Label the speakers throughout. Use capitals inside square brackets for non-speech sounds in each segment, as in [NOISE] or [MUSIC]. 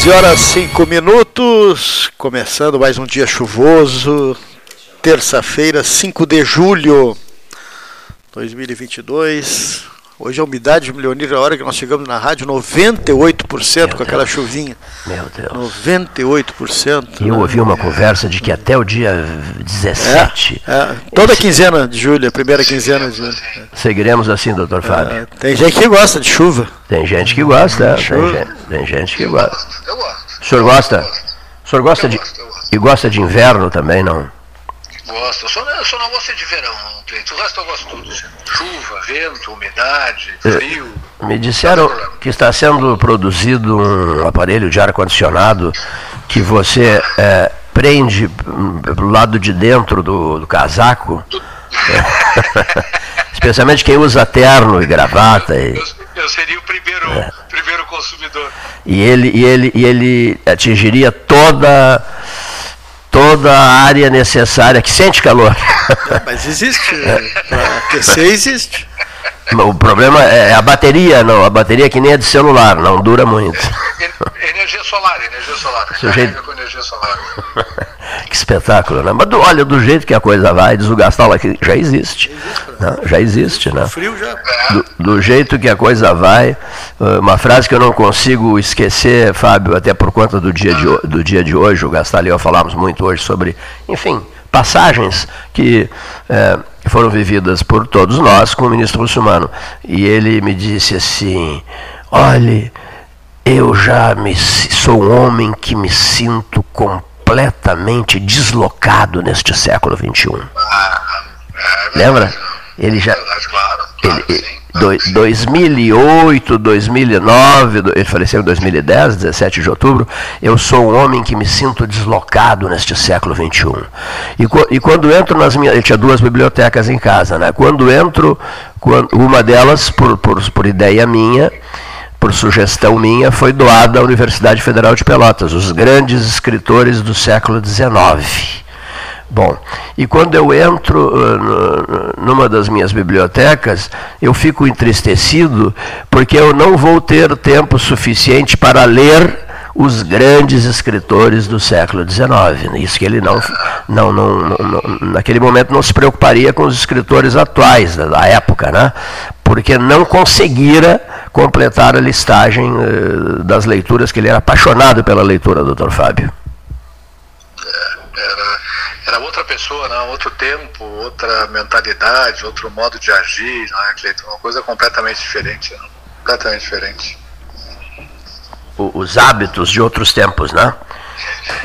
Speaker 1: 13 horas 5 minutos, começando mais um dia chuvoso, terça-feira, 5 de julho 2022. Hoje a umidade, Leonir, a hora que nós chegamos na rádio, 98% Meu com aquela Deus. chuvinha.
Speaker 2: Meu Deus.
Speaker 1: 98%.
Speaker 2: E eu né? ouvi uma conversa de que até o dia 17.
Speaker 1: É, é. Toda esse... quinzena de julho, a primeira quinzena de julho.
Speaker 2: Seguiremos assim, doutor Fábio. É,
Speaker 1: tem gente que gosta de chuva.
Speaker 2: Tem gente que gosta, tem gente, tem gente que gosta. Eu gosto. O senhor gosta? O senhor gosta de. E gosta de inverno também, não?
Speaker 3: Gosto. Eu só, eu só não gosto de verão, Cleiton. O resto eu gosto tudo. Chuva, vento, umidade, é, frio.
Speaker 2: Me disseram que está sendo produzido um aparelho de ar-condicionado que você é, prende pro lado de dentro do, do casaco. [LAUGHS] Especialmente quem usa terno e gravata. E...
Speaker 3: Eu, eu seria o primeiro, é. primeiro consumidor.
Speaker 2: E ele, e, ele, e ele atingiria toda toda a área necessária que sente calor.
Speaker 1: Mas existe, para aquecer existe.
Speaker 2: O problema é a bateria, não. A bateria é que nem é de celular, não dura muito. [LAUGHS]
Speaker 3: Energia solar, energia solar.
Speaker 2: Sujeito... com energia solar. [LAUGHS] que espetáculo, né? Mas do, olha, do jeito que a coisa vai, diz o Gastal aqui, já existe. Né? Já existe, né?
Speaker 1: Frio já.
Speaker 2: Do, do, jeito que a coisa vai, uh, uma frase que eu não consigo esquecer, Fábio, até por conta do dia de, do dia de hoje, o Gastal e eu falamos muito hoje sobre, enfim, passagens que é, foram vividas por todos nós com o ministro muçulmano. E ele me disse assim: olhe, eu já me, sou um homem que me sinto completamente deslocado neste século XXI. Lembra? Ele já. Ele, 2008, 2009, ele faleceu em 2010, 17 de outubro. Eu sou um homem que me sinto deslocado neste século 21. E, e quando entro nas minhas. Tinha duas bibliotecas em casa, né? Quando entro, quando, uma delas, por, por, por ideia minha, por sugestão minha, foi doada à Universidade Federal de Pelotas, os grandes escritores do século XIX. Bom, e quando eu entro uh, numa das minhas bibliotecas, eu fico entristecido porque eu não vou ter tempo suficiente para ler os grandes escritores do século XIX. Isso que ele não, não, não, não, naquele momento não se preocuparia com os escritores atuais da, da época, né? porque não conseguira completar a listagem uh, das leituras que ele era apaixonado pela leitura, doutor Fábio.
Speaker 3: É, era era outra pessoa, né? outro tempo, outra mentalidade, outro modo de agir, né, Cleiton? Uma coisa completamente diferente, né? completamente diferente.
Speaker 2: O, os hábitos de outros tempos, né?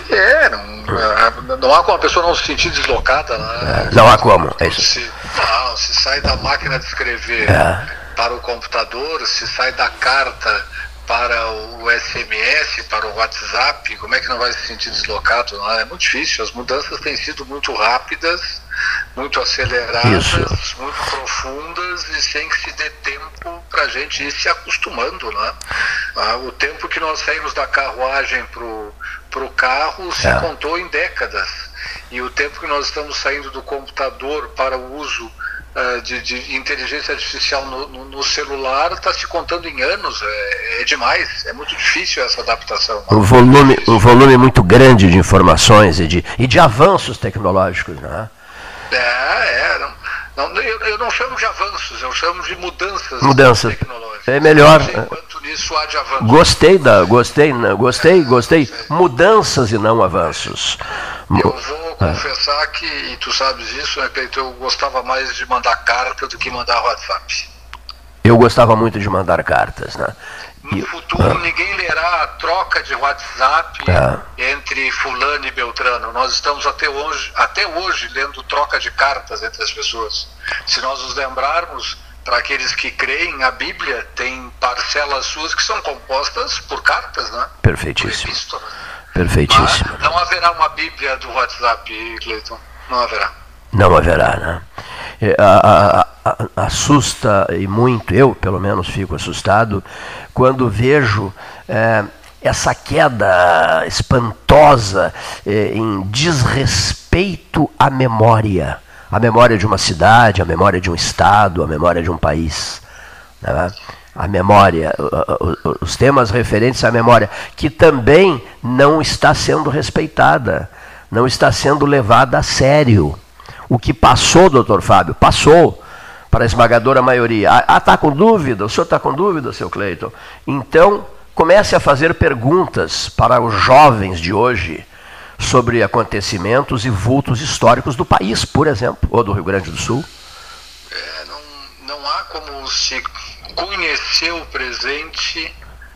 Speaker 3: É, não, não há como a pessoa não se sentir deslocada, né?
Speaker 2: É, não há como, é isso.
Speaker 3: Se, não, se sai da máquina de escrever é. para o computador, se sai da carta para o SMS, para o WhatsApp, como é que não vai se sentir deslocado? Não? É muito difícil, as mudanças têm sido muito rápidas, muito aceleradas, Isso. muito profundas e sem que se dê tempo para a gente ir se acostumando. Né? O tempo que nós saímos da carruagem para o carro se é. contou em décadas. E o tempo que nós estamos saindo do computador para o uso uh, de, de, inteligência artificial no, no, no celular está se contando em anos, é, é, demais, é muito difícil essa adaptação.
Speaker 2: Um volume, um volume muito grande de informações e de, e de avanços tecnológicos, né?
Speaker 3: É, é. Não, não, eu, eu, não chamo de avanços, eu chamo de mudanças,
Speaker 2: mudanças. tecnológicas. É melhor. Enquanto nisso há de avanços. Gostei da, gostei, gostei, gostei. Mudanças e não avanços.
Speaker 3: Eu vou confessar que, e tu sabes isso, né, Cleiton, eu gostava mais de mandar carta do que mandar WhatsApp.
Speaker 2: Eu gostava muito de mandar cartas, né?
Speaker 3: No futuro, ah. ninguém lerá a troca de WhatsApp ah. entre fulano e Beltrano. Nós estamos até hoje, até hoje lendo troca de cartas entre as pessoas. Se nós nos lembrarmos, para aqueles que creem, a Bíblia tem parcelas suas que são compostas por cartas, né?
Speaker 2: Perfeitíssimo. Perfeitíssimo.
Speaker 3: Mas não haverá uma Bíblia do WhatsApp, Cleiton. Não haverá.
Speaker 2: Não haverá, né? É, a, a, a, assusta e muito, eu pelo menos fico assustado, quando vejo é, essa queda espantosa é, em desrespeito à memória. A memória de uma cidade, a memória de um estado, a memória de um país. Né? a memória, os temas referentes à memória, que também não está sendo respeitada, não está sendo levada a sério. O que passou, doutor Fábio, passou para a esmagadora maioria. Ah, está com dúvida? O senhor está com dúvida, seu Cleiton? Então, comece a fazer perguntas para os jovens de hoje sobre acontecimentos e vultos históricos do país, por exemplo, ou do Rio Grande do Sul.
Speaker 3: É, não, não há como se conhecer o presente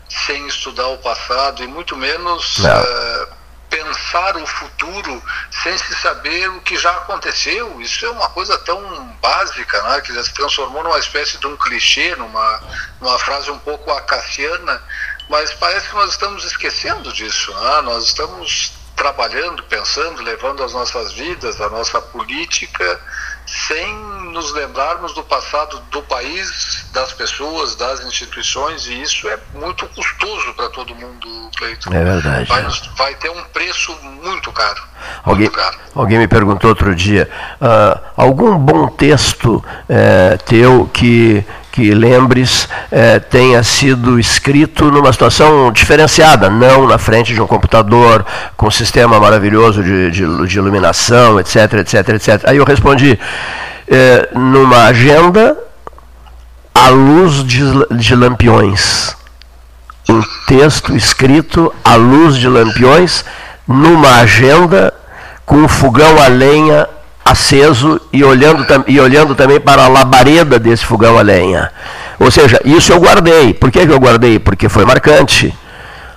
Speaker 3: sem estudar o passado e muito menos uh, pensar o futuro sem se saber o que já aconteceu. Isso é uma coisa tão básica, né, que já se transformou numa espécie de um clichê, numa, numa frase um pouco acaciana, mas parece que nós estamos esquecendo disso. Né? Nós estamos trabalhando, pensando, levando as nossas vidas, a nossa política sem nos lembrarmos do passado do país, das pessoas, das instituições, e isso é muito custoso para todo mundo, Cleiton.
Speaker 2: É verdade.
Speaker 3: Vai, vai, ter um preço muito caro.
Speaker 2: Alguém,
Speaker 3: muito caro.
Speaker 2: alguém me perguntou outro dia, uh, algum bom texto uh, teu que que lembres eh, tenha sido escrito numa situação diferenciada, não na frente de um computador com um sistema maravilhoso de, de, de iluminação, etc, etc, etc. Aí eu respondi eh, numa agenda à luz de, de lampiões. Um texto escrito à luz de lampiões numa agenda com um fogão a lenha aceso e olhando, e olhando também para a labareda desse fogão a lenha. Ou seja, isso eu guardei. Por que eu guardei? Porque foi marcante.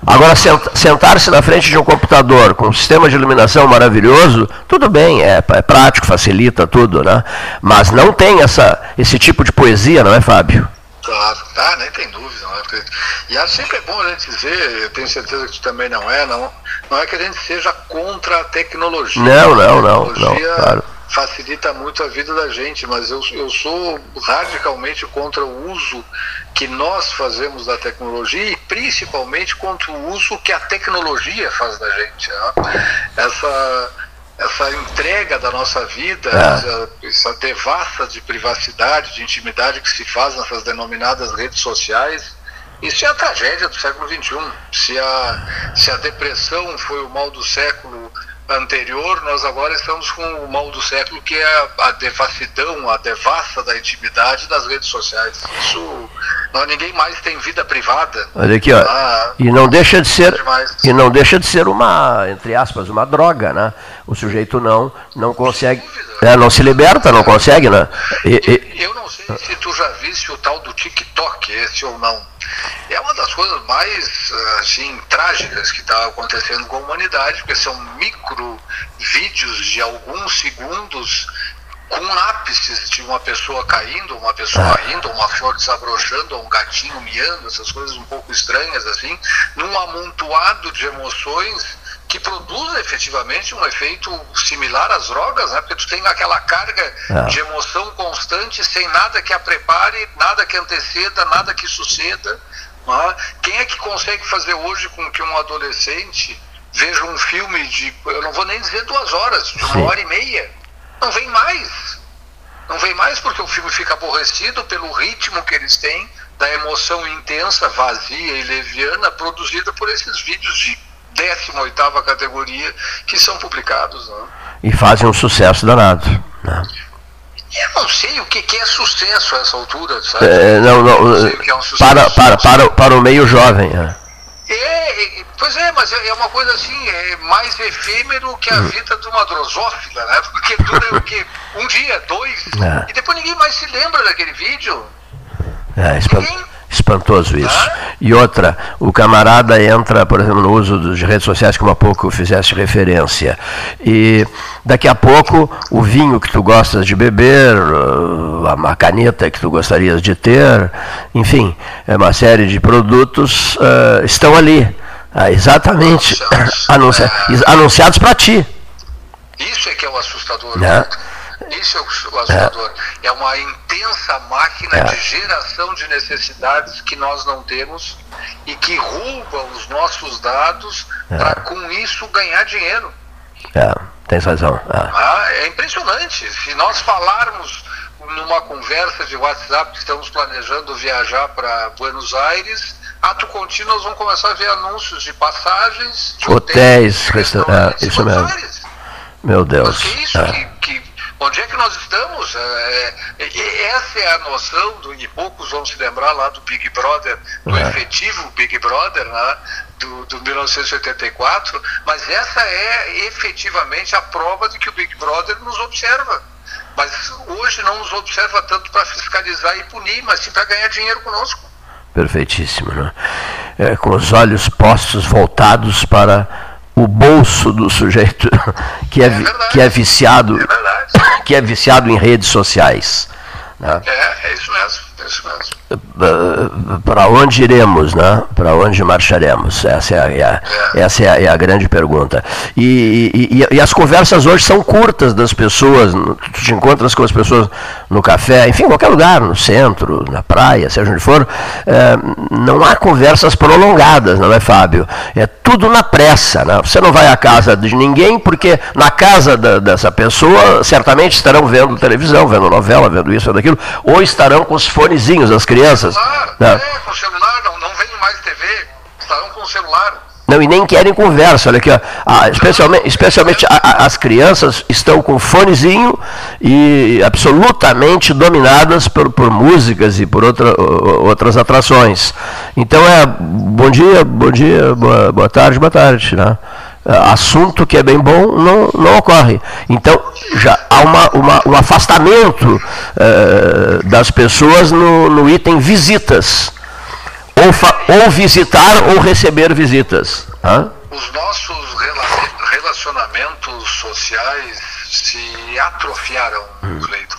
Speaker 2: Agora, sentar-se na frente de um computador com um sistema de iluminação maravilhoso, tudo bem, é, é, prático, facilita tudo, né? Mas não tem essa, esse tipo de poesia, não é, Fábio?
Speaker 3: Claro, ah, nem tem dúvida. Não é? E acho sempre é bom a gente dizer, eu tenho certeza que tu também não é, não, não é que a gente seja contra a tecnologia.
Speaker 2: Não, não, não, não, claro
Speaker 3: facilita muito a vida da gente, mas eu, eu sou radicalmente contra o uso que nós fazemos da tecnologia e principalmente contra o uso que a tecnologia faz da gente. Né? Essa, essa entrega da nossa vida, é. essa, essa devassa de privacidade, de intimidade que se faz nessas denominadas redes sociais, isso é a tragédia do século XXI. Se a, se a depressão foi o mal do século anterior, nós agora estamos com o mal do século, que é a devassidão, a devassa da intimidade das redes sociais. Isso, não, ninguém mais tem vida privada.
Speaker 2: Olha aqui, ó. Ah, e não deixa de ser e não deixa de ser uma, entre aspas, uma droga, né? O sujeito não não consegue, é, não se liberta, não consegue, né?
Speaker 3: E, e, eu não sei se tu já viste o tal do TikTok, esse ou não. É uma das coisas mais assim, trágicas que está acontecendo com a humanidade, porque são micro vídeos de alguns segundos com ápices de uma pessoa caindo, uma pessoa rindo, uma flor desabrochando, um gatinho miando, essas coisas um pouco estranhas assim, num amontoado de emoções que produz efetivamente um efeito similar às drogas, né? porque tu tem aquela carga é. de emoção constante sem nada que a prepare, nada que anteceda, nada que suceda. Né? Quem é que consegue fazer hoje com que um adolescente veja um filme de, eu não vou nem dizer duas horas, de uma Sim. hora e meia? Não vem mais. Não vem mais porque o filme fica aborrecido pelo ritmo que eles têm da emoção intensa, vazia e leviana produzida por esses vídeos de 18 categoria que são publicados. Né?
Speaker 2: E fazem um sucesso danado. Né?
Speaker 3: Eu não sei o que, que é sucesso a essa altura, sabe?
Speaker 2: É, não, não, não é um para, para, para, para o meio jovem.
Speaker 3: É. É, pois é, mas é, é uma coisa assim, é mais efêmero que a hum. vida de uma drosófila, né? Porque dura o quê? Um dia, dois, é. e depois ninguém mais se lembra daquele vídeo.
Speaker 2: É, ninguém Espantoso isso. E outra, o camarada entra, por exemplo, no uso de redes sociais, como há pouco fizeste referência. E daqui a pouco o vinho que tu gostas de beber, a caneta que tu gostarias de ter, enfim, é uma série de produtos uh, estão ali. Uh, exatamente anunciados, [LAUGHS] é. anunciados para ti.
Speaker 3: Isso é que é o assustador. Né? Isso é o assustador. É, é uma intensa máquina é. de geração de necessidades que nós não temos e que rouba os nossos dados é. para com isso ganhar dinheiro.
Speaker 2: É, tem razão. É.
Speaker 3: Ah, é impressionante. Se nós falarmos numa conversa de WhatsApp que estamos planejando viajar para Buenos Aires, ato contínuo nós vamos começar a ver anúncios de passagens, de
Speaker 2: hotéis, restaurantes, isso mesmo. Meu Deus.
Speaker 3: Mas que isso,
Speaker 2: é.
Speaker 3: que, que, onde é que nós estamos? É, é, essa é a noção, do, e poucos vão se lembrar lá do Big Brother, do
Speaker 2: É.
Speaker 3: efetivo Big Brother, né, do, do 1984, mas essa é efetivamente a prova de que o Big Brother nos observa. Mas hoje não nos observa tanto para fiscalizar e punir, mas sim para ganhar dinheiro conosco.
Speaker 2: Perfeitíssimo, né? É, com os olhos postos voltados para o bolso do sujeito [LAUGHS] que é,
Speaker 3: verdade.
Speaker 2: que é viciado,
Speaker 3: É.
Speaker 2: que é viciado em redes sociais. né?
Speaker 3: É, é isso mesmo.
Speaker 2: Para onde iremos, né? Para onde marcharemos? Essa é a, é a- essa é a, é a grande pergunta. E, e- e- as conversas hoje são curtas das pessoas. Tu te encontras com as pessoas no café, enfim, em qualquer lugar, no centro, na praia, seja onde for. é, não há conversas prolongadas, não é, Fábio? É tudo na pressa. Né? Você não vai à casa de ninguém, porque na casa da- dessa pessoa certamente estarão vendo televisão, vendo novela, vendo isso, vendo aquilo, ou estarão com os fonezinhos, as crianças.
Speaker 3: Celular,
Speaker 2: né?
Speaker 3: é, com celular, não, não vem mais TV, estarão com o celular.
Speaker 2: Não, e nem querem conversa, olha aqui, ó. Ah, especialmente, especialmente a- a- as crianças estão com fonezinho e absolutamente dominadas por, por músicas e por outra, outras atrações. Então é bom dia, bom dia, boa, boa tarde, boa tarde. Né? Ah, Assunto que é bem bom não, não ocorre. Então já há uma, uma- um afastamento eh, das pessoas no, no item visitas. Ou, ou visitar ou receber visitas. Hã?
Speaker 3: Os nossos rela- relacionamentos sociais se atrofiaram, Cleiton.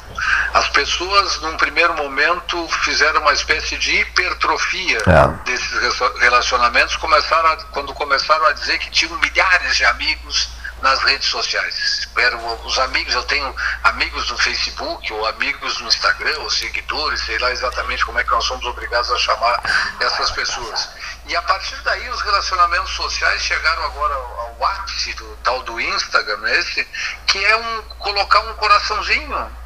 Speaker 3: As pessoas, num primeiro momento, fizeram uma espécie de hipertrofia
Speaker 2: É.
Speaker 3: desses relacionamentos, começaram a- quando começaram a dizer que tinham milhares de amigos nas redes sociais. Eram os amigos, eu tenho amigos no Facebook, ou amigos no Instagram, ou seguidores, sei lá exatamente como é que nós somos obrigados a chamar essas pessoas. E a partir daí os relacionamentos sociais chegaram agora ao, ao ápice do tal do Instagram, esse, que é um colocar um coraçãozinho.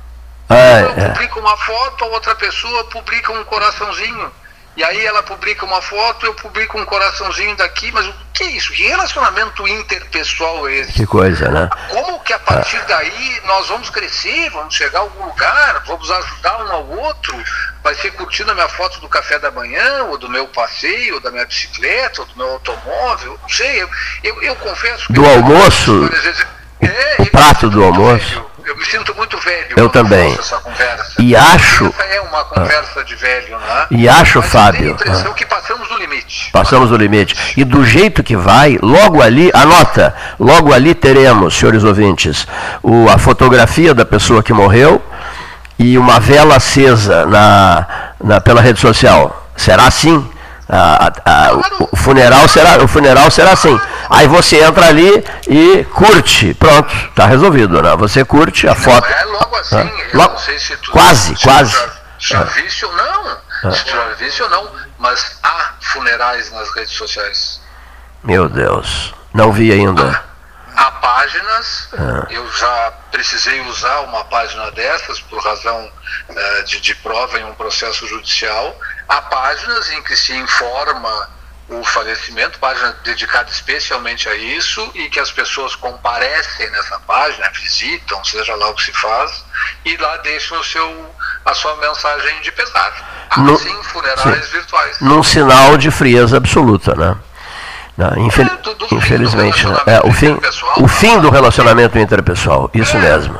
Speaker 3: Eu
Speaker 2: É, é.
Speaker 3: publico uma foto, a outra pessoa publica um coraçãozinho. E aí ela publica uma foto, eu publico um coraçãozinho daqui, mas o que é isso? Que relacionamento interpessoal é esse?
Speaker 2: Que coisa, né?
Speaker 3: Como que a partir daí nós vamos crescer, vamos chegar a algum lugar, vamos ajudar um ao outro? Vai ser curtindo a minha foto do café da manhã, ou do meu passeio, ou da minha bicicleta, ou do meu automóvel? Não sei, eu, eu, eu confesso que.
Speaker 2: Do
Speaker 3: eu-
Speaker 2: almoço?
Speaker 3: vezes- É,
Speaker 2: O
Speaker 3: eu
Speaker 2: prato do almoço?
Speaker 3: velho. Eu me sinto muito velho.
Speaker 2: Eu também. E acho-
Speaker 3: Essa é uma conversa de velho, né?
Speaker 2: E acho,
Speaker 3: Mas eu
Speaker 2: Fábio,
Speaker 3: tenho a impressão
Speaker 2: ah.
Speaker 3: que passamos do limite.
Speaker 2: Passamos o limite. E do jeito que vai, logo ali, anota, logo ali teremos, senhores ouvintes, o, a fotografia da pessoa que morreu e uma vela acesa na, na- pela rede social. Será assim? A- a- a- o, funeral será, o funeral será assim. Aí você entra ali e curte. Pronto, está resolvido. Né? Você curte a foto.
Speaker 3: É logo assim.
Speaker 2: Ah, logo-
Speaker 3: se tu.
Speaker 2: quase,
Speaker 3: se
Speaker 2: quase.
Speaker 3: Tu já, já
Speaker 2: Ah.
Speaker 3: viste ou não. Se tu já viste ou não. Mas há funerais nas redes sociais.
Speaker 2: Meu Deus, não vi ainda.
Speaker 3: Há páginas,
Speaker 2: Ah.
Speaker 3: eu já precisei usar uma página dessas por razão eh, de, de prova em um processo judicial. Há páginas em que se informa o falecimento, página dedicada especialmente a isso, e que as pessoas comparecem nessa página, visitam, seja lá o que se faz, e lá deixam o seu, a sua mensagem de pesar. Há
Speaker 2: No-
Speaker 3: sim funerais
Speaker 2: sim.
Speaker 3: virtuais.
Speaker 2: Num sinal de frieza absoluta, né? Não, infel-
Speaker 3: É, do- do fim do
Speaker 2: Infelizmente, né?
Speaker 3: relacionamento
Speaker 2: é, o, fim, o fim do relacionamento interpessoal, isso
Speaker 3: É.
Speaker 2: mesmo.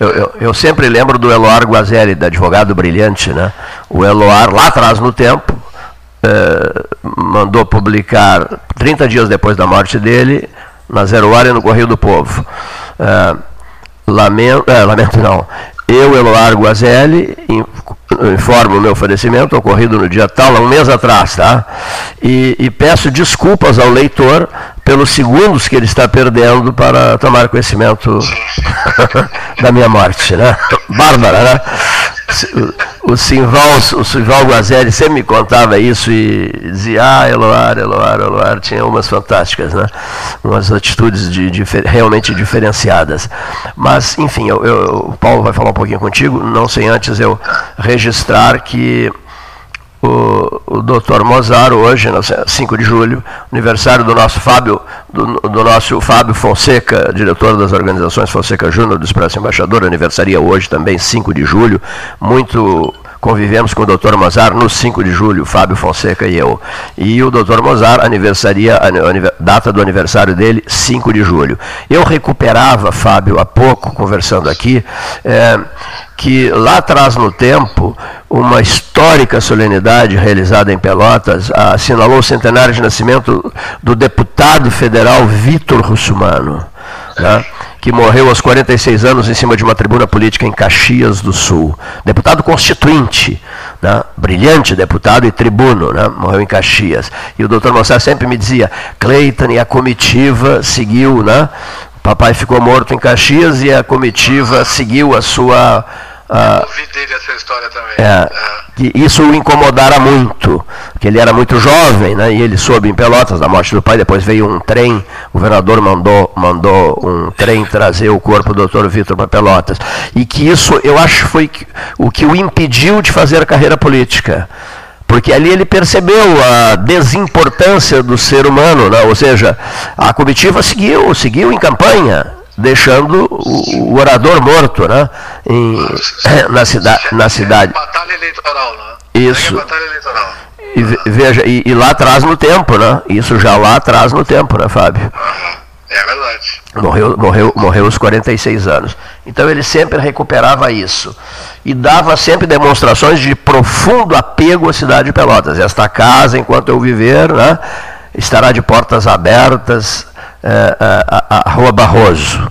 Speaker 2: Eu, eu, eu sempre lembro do Eloar Guazelli, da advogado brilhante, né? O Eloar, lá atrás no tempo, eh, mandou publicar, 30 dias depois da morte dele, na Zero Hora e no Correio do Povo. Eh, lamento, eh, lamento não. Eu, Eloar Guazelli, informo o meu falecimento, ocorrido no dia tal, há um mês atrás, tá? E, e peço desculpas ao leitor pelos segundos que ele está perdendo para tomar conhecimento [LAUGHS] da minha morte, né? Bárbara, né? O Simval, o Simval Guazelli sempre me contava isso e dizia, ah, Eloar, Eloar, Eloar, tinha umas fantásticas, né? Umas atitudes de, de, realmente diferenciadas. Mas, enfim, eu, eu, o Paulo vai falar um pouquinho contigo, não sem antes eu registrar que o, o doutor Mozart hoje, no 5 de julho, aniversário do nosso Fábio, do, do, nosso Fábio Fonseca, diretor das organizações Fonseca Júnior do Expresso Embaixador, aniversaria hoje também, 5 de julho, muito convivemos com o Dr. Mozart no 5 de julho, Fábio Fonseca e eu. E o Dr. Mozart aniversaria, data do aniversário dele, 5 de julho. Eu recuperava, Fábio, há pouco, conversando aqui, é, que lá atrás no tempo, uma histórica solenidade realizada em Pelotas assinalou o centenário de nascimento do deputado federal Vitor Russumano. Né? que morreu aos 46 anos em cima de uma tribuna política em Caxias do Sul. Deputado constituinte, né? brilhante deputado e tribuno, né? morreu em Caxias. E o doutor Mossar sempre me dizia, Cleiton e a comitiva seguiu, né? papai ficou morto em Caxias e a comitiva seguiu a sua
Speaker 3: ah, Ouvi dele essa história também. É,
Speaker 2: ah. que isso o incomodara muito, que ele era muito jovem, né, e ele soube em Pelotas da morte do pai, depois veio um trem, o governador mandou, mandou um trem [LAUGHS] trazer o corpo do doutor Vitor para Pelotas. E que isso, eu acho, foi o que o impediu de fazer carreira política porque ali ele percebeu a desimportância do ser humano, né? ou seja, a comitiva seguiu, seguiu em campanha, deixando o, o orador morto, né? Em, [COUGHS] na, cida, na cidade.
Speaker 3: Batalha eleitoral, né?
Speaker 2: Isso. Batalha eleitoral. E, veja, e, e, lá atrás no tempo, né? Isso já lá atrás no tempo, né, Fábio?
Speaker 3: É verdade.
Speaker 2: Morreu, morreu, morreu aos 46 anos. Então ele sempre recuperava isso. E dava sempre demonstrações de profundo apego à cidade de Pelotas. Esta casa, enquanto eu viver, né, estará de portas abertas é, é, a, a Rua Barroso.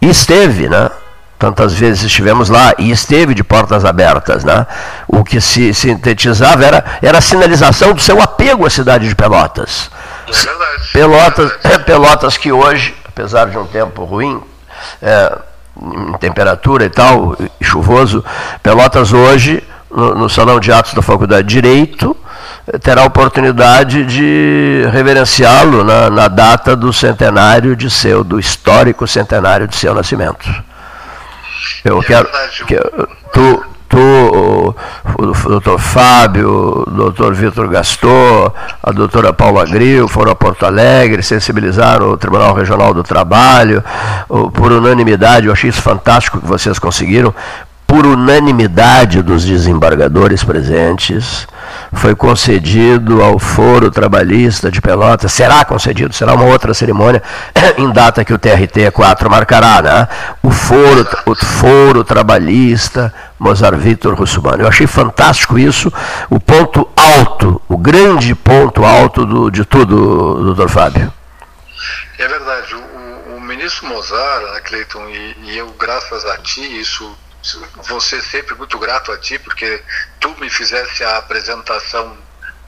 Speaker 2: E esteve, né? Tantas vezes estivemos lá e esteve de portas abertas, né? O que se sintetizava era, era a sinalização do seu apego à cidade de Pelotas.
Speaker 3: É verdade.
Speaker 2: Pelotas, é [LAUGHS] Pelotas que hoje, apesar de um tempo ruim, é, em temperatura e tal, e chuvoso, Pelotas hoje, no, no Salão de Atos da Faculdade de Direito, terá a oportunidade de reverenciá-lo na, na, data do centenário de seu, do histórico centenário de seu nascimento. Eu é quero que tu, tu, o, o doutor Fábio, o doutor Vitor Gastor, a doutora Paula Gril foram a Porto Alegre, sensibilizaram o Tribunal Regional do Trabalho, por unanimidade, eu achei isso fantástico que vocês conseguiram, por unanimidade dos desembargadores presentes, foi concedido ao Foro Trabalhista de Pelotas, será concedido, será uma outra cerimônia, [COUGHS] em data que o TRT 4 marcará, né? o, foro, o Foro Trabalhista Mozart Vitor Russumano. Eu achei fantástico isso, o ponto alto, o grande ponto alto do, de tudo, doutor Fábio.
Speaker 3: É verdade, o, o ministro Mozart, né, Cleiton, e, e eu, graças a ti, isso vou ser sempre muito grato a ti, porque tu me fizesse a apresentação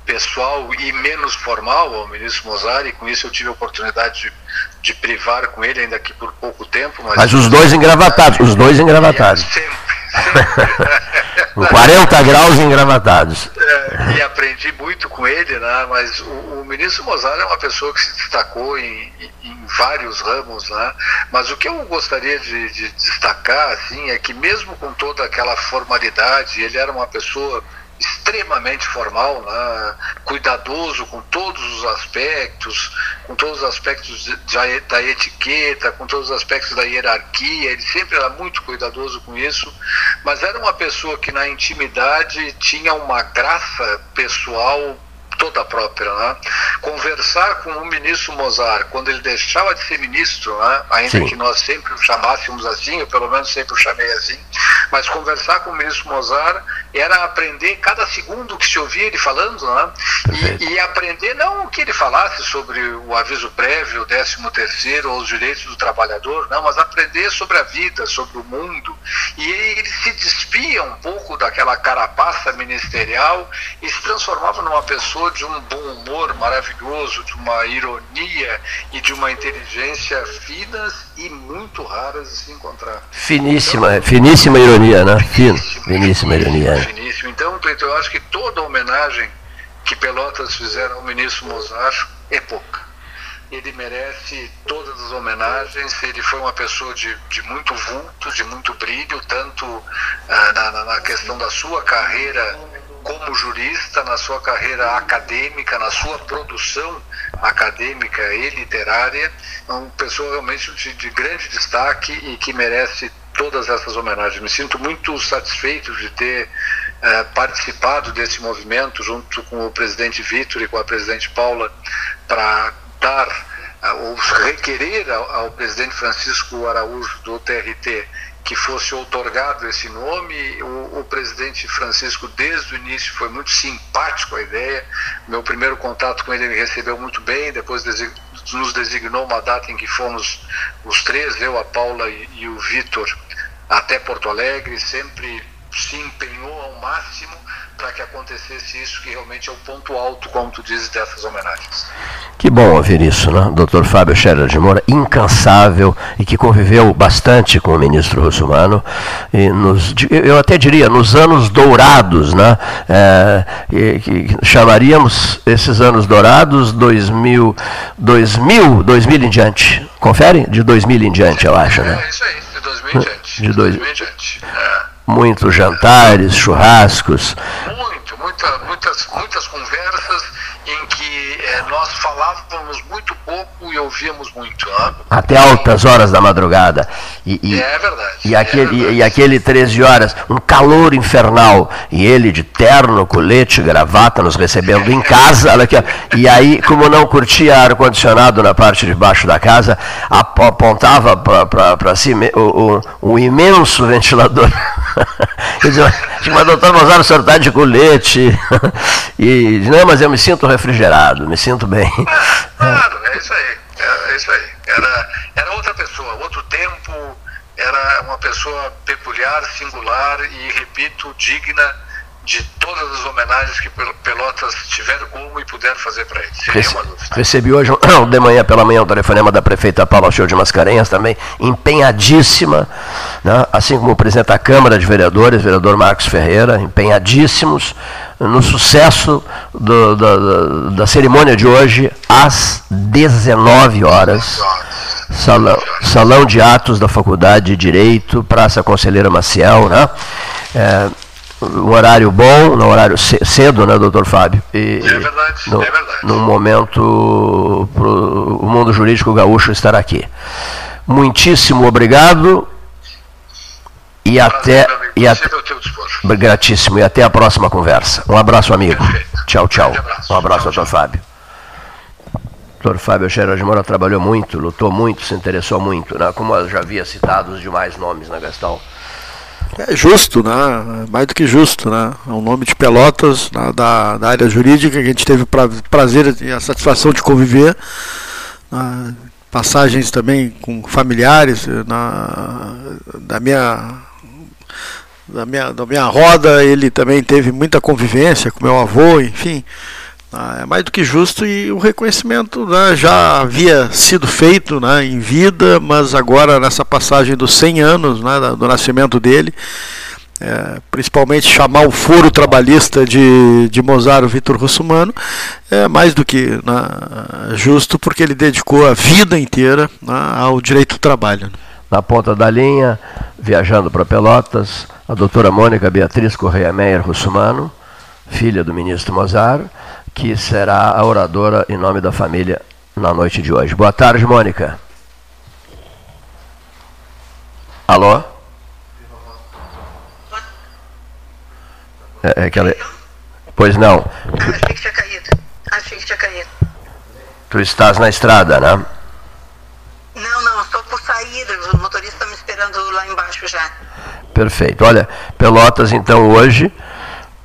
Speaker 3: pessoal e menos formal ao ministro Mozart, e com isso eu tive a oportunidade de, de privar com ele, ainda que por pouco tempo.
Speaker 2: Mas, mas os dois engravatados, os dois engravatados.
Speaker 3: Sempre, sempre. [LAUGHS]
Speaker 2: 40 graus engravatados.
Speaker 3: É, e aprendi muito com ele, né? mas o, o, ministro Mozart é uma pessoa que se destacou em, em vários ramos, né? mas o que eu gostaria de, de destacar assim, é que mesmo com toda aquela formalidade, ele era uma pessoa extremamente formal, né? cuidadoso com todos os aspectos, com todos os aspectos de, da etiqueta, com todos os aspectos da hierarquia, ele sempre era muito cuidadoso com isso, mas era uma pessoa que na intimidade tinha uma graça pessoal toda própria. Né? Conversar com o ministro Mozart, quando ele deixava de ser ministro, né? ainda Sim. que nós sempre o chamássemos assim, eu pelo menos sempre o chamei assim, mas conversar com o ministro Mozart era aprender cada segundo que se ouvia ele falando, né? e, e, aprender não o que ele falasse sobre o aviso prévio, o 13 terceiro ou os direitos do trabalhador, não, mas aprender sobre a vida, sobre o mundo. E ele se despia um pouco daquela carapaça ministerial e se transformava numa pessoa de um bom humor maravilhoso, de uma ironia e de uma inteligência finas e muito raras de se encontrar.
Speaker 2: Finíssima, então, finíssima ironia, né? Finíssima, finíssima ironia.
Speaker 3: Então, Cleiton, eu acho que toda homenagem que Pelotas fizeram ao ministro Mozart é pouca. Ele merece todas as homenagens. Ele foi uma pessoa de, de muito vulto, de muito brilho, tanto ah, na, na questão da sua carreira como jurista, na sua carreira acadêmica, na sua produção acadêmica e literária. É uma pessoa realmente de, de grande destaque e que merece todas essas homenagens. Me sinto muito satisfeito de ter eh, participado desse movimento junto com o presidente Vitor e com a presidente Paula para dar uh, ou requerer ao, ao, presidente Francisco Araújo do TRT que fosse outorgado esse nome. O, o, presidente Francisco, desde o início, foi muito simpático à ideia. Meu primeiro contato com ele, ele recebeu muito bem. Depois nos designou uma data em que fomos os três, eu, a Paula e, e o Vitor, até Porto Alegre. Sempre se empenhou ao máximo para que acontecesse isso, que realmente é o ponto alto, como tu dizes, dessas homenagens.
Speaker 2: Que bom ouvir isso, né? Dr. Fábio Scherer de Moura, incansável e que conviveu bastante com o ministro russomano, e nos, eu até diria, nos anos dourados, né? É, que chamaríamos esses anos dourados 2000, 2000, 2000 em diante. Confere? De 2000 em diante, eu acho,
Speaker 3: né? É isso aí, de 2000 em diante.
Speaker 2: De, de 2000 em diante. É muitos jantares, churrascos.
Speaker 3: Muito, muita, muitas, muitas conversas em que é, nós falávamos muito pouco e ouvíamos muito. Né?
Speaker 2: Até altas horas da madrugada. E,
Speaker 3: e, é verdade.
Speaker 2: E aquele,
Speaker 3: é verdade.
Speaker 2: E, e, aquele 13 horas, um calor infernal. E ele de terno, colete, gravata, nos recebendo em casa. E aí, como não curtia ar-condicionado na parte de baixo da casa, apontava para cima o, o, o imenso ventilador. [LAUGHS] Eu dizia, mas doutor Mozart, o senhor está de colete. [LAUGHS] E não, mas eu me sinto refrigerado, me sinto bem.
Speaker 3: Claro, é isso aí. É, é isso aí. Era, era outra pessoa, outro tempo, era uma pessoa peculiar, singular e, repito, digna de todas as homenagens que Pelotas tiveram como e puderam fazer para ele. Sem Rece.
Speaker 2: Recebi hoje, [CLEARS THROAT] de manhã pela manhã, o telefonema da prefeita Paula Show de Mascarenhas, também empenhadíssima, né? assim como o presidente da Câmara de Vereadores, vereador Marcos Ferreira, empenhadíssimos no sucesso do, da, da cerimônia de hoje, às 19 horas. Salão, salão de atos da Faculdade de Direito, Praça Conselheira Maciel, né? É, um horário bom, no horário cedo, né, doutor Fábio?
Speaker 3: E, é verdade,
Speaker 2: no,
Speaker 3: é verdade.
Speaker 2: Num momento para o mundo jurídico gaúcho estar aqui. Muitíssimo obrigado e até. E até gratíssimo e até a próxima conversa. Um abraço, amigo. Perfeito. Tchau, tchau. Um abraço, doutor Fábio. Doutor Fábio Scherer de Moura trabalhou muito, lutou muito, se interessou muito, né? como eu já havia citado os demais nomes na né, questão
Speaker 1: é justo, né? Mais do que justo, né? É um nome de Pelotas, né? da, da área jurídica, que a gente teve o pra, prazer e a satisfação de conviver. Né? Passagens também com familiares na, da minha da minha, da minha roda, ele também teve muita convivência com meu avô, enfim. Ah, é mais do que justo e o reconhecimento né, já havia sido feito né, em vida, mas agora nessa passagem dos 100 anos né, do nascimento dele, é, principalmente chamar o foro trabalhista de, de Mozart Vitor Russumano, é mais do que né, justo, porque ele dedicou a vida inteira né, ao direito do trabalho.
Speaker 2: Na ponta da linha, viajando para Pelotas, a doutora Mônica Beatriz Correia Meyer Russumano, filha do ministro Mozart, que será a oradora em nome da família na noite de hoje. Boa tarde, Mônica. Alô? É, é que ela... Pois não.
Speaker 4: Achei que tinha caído. Achei que tinha caído.
Speaker 2: Tu estás na estrada, né?
Speaker 4: Não, não, estou por sair. O motorista está me esperando lá embaixo já.
Speaker 2: Perfeito. Olha, Pelotas, então, hoje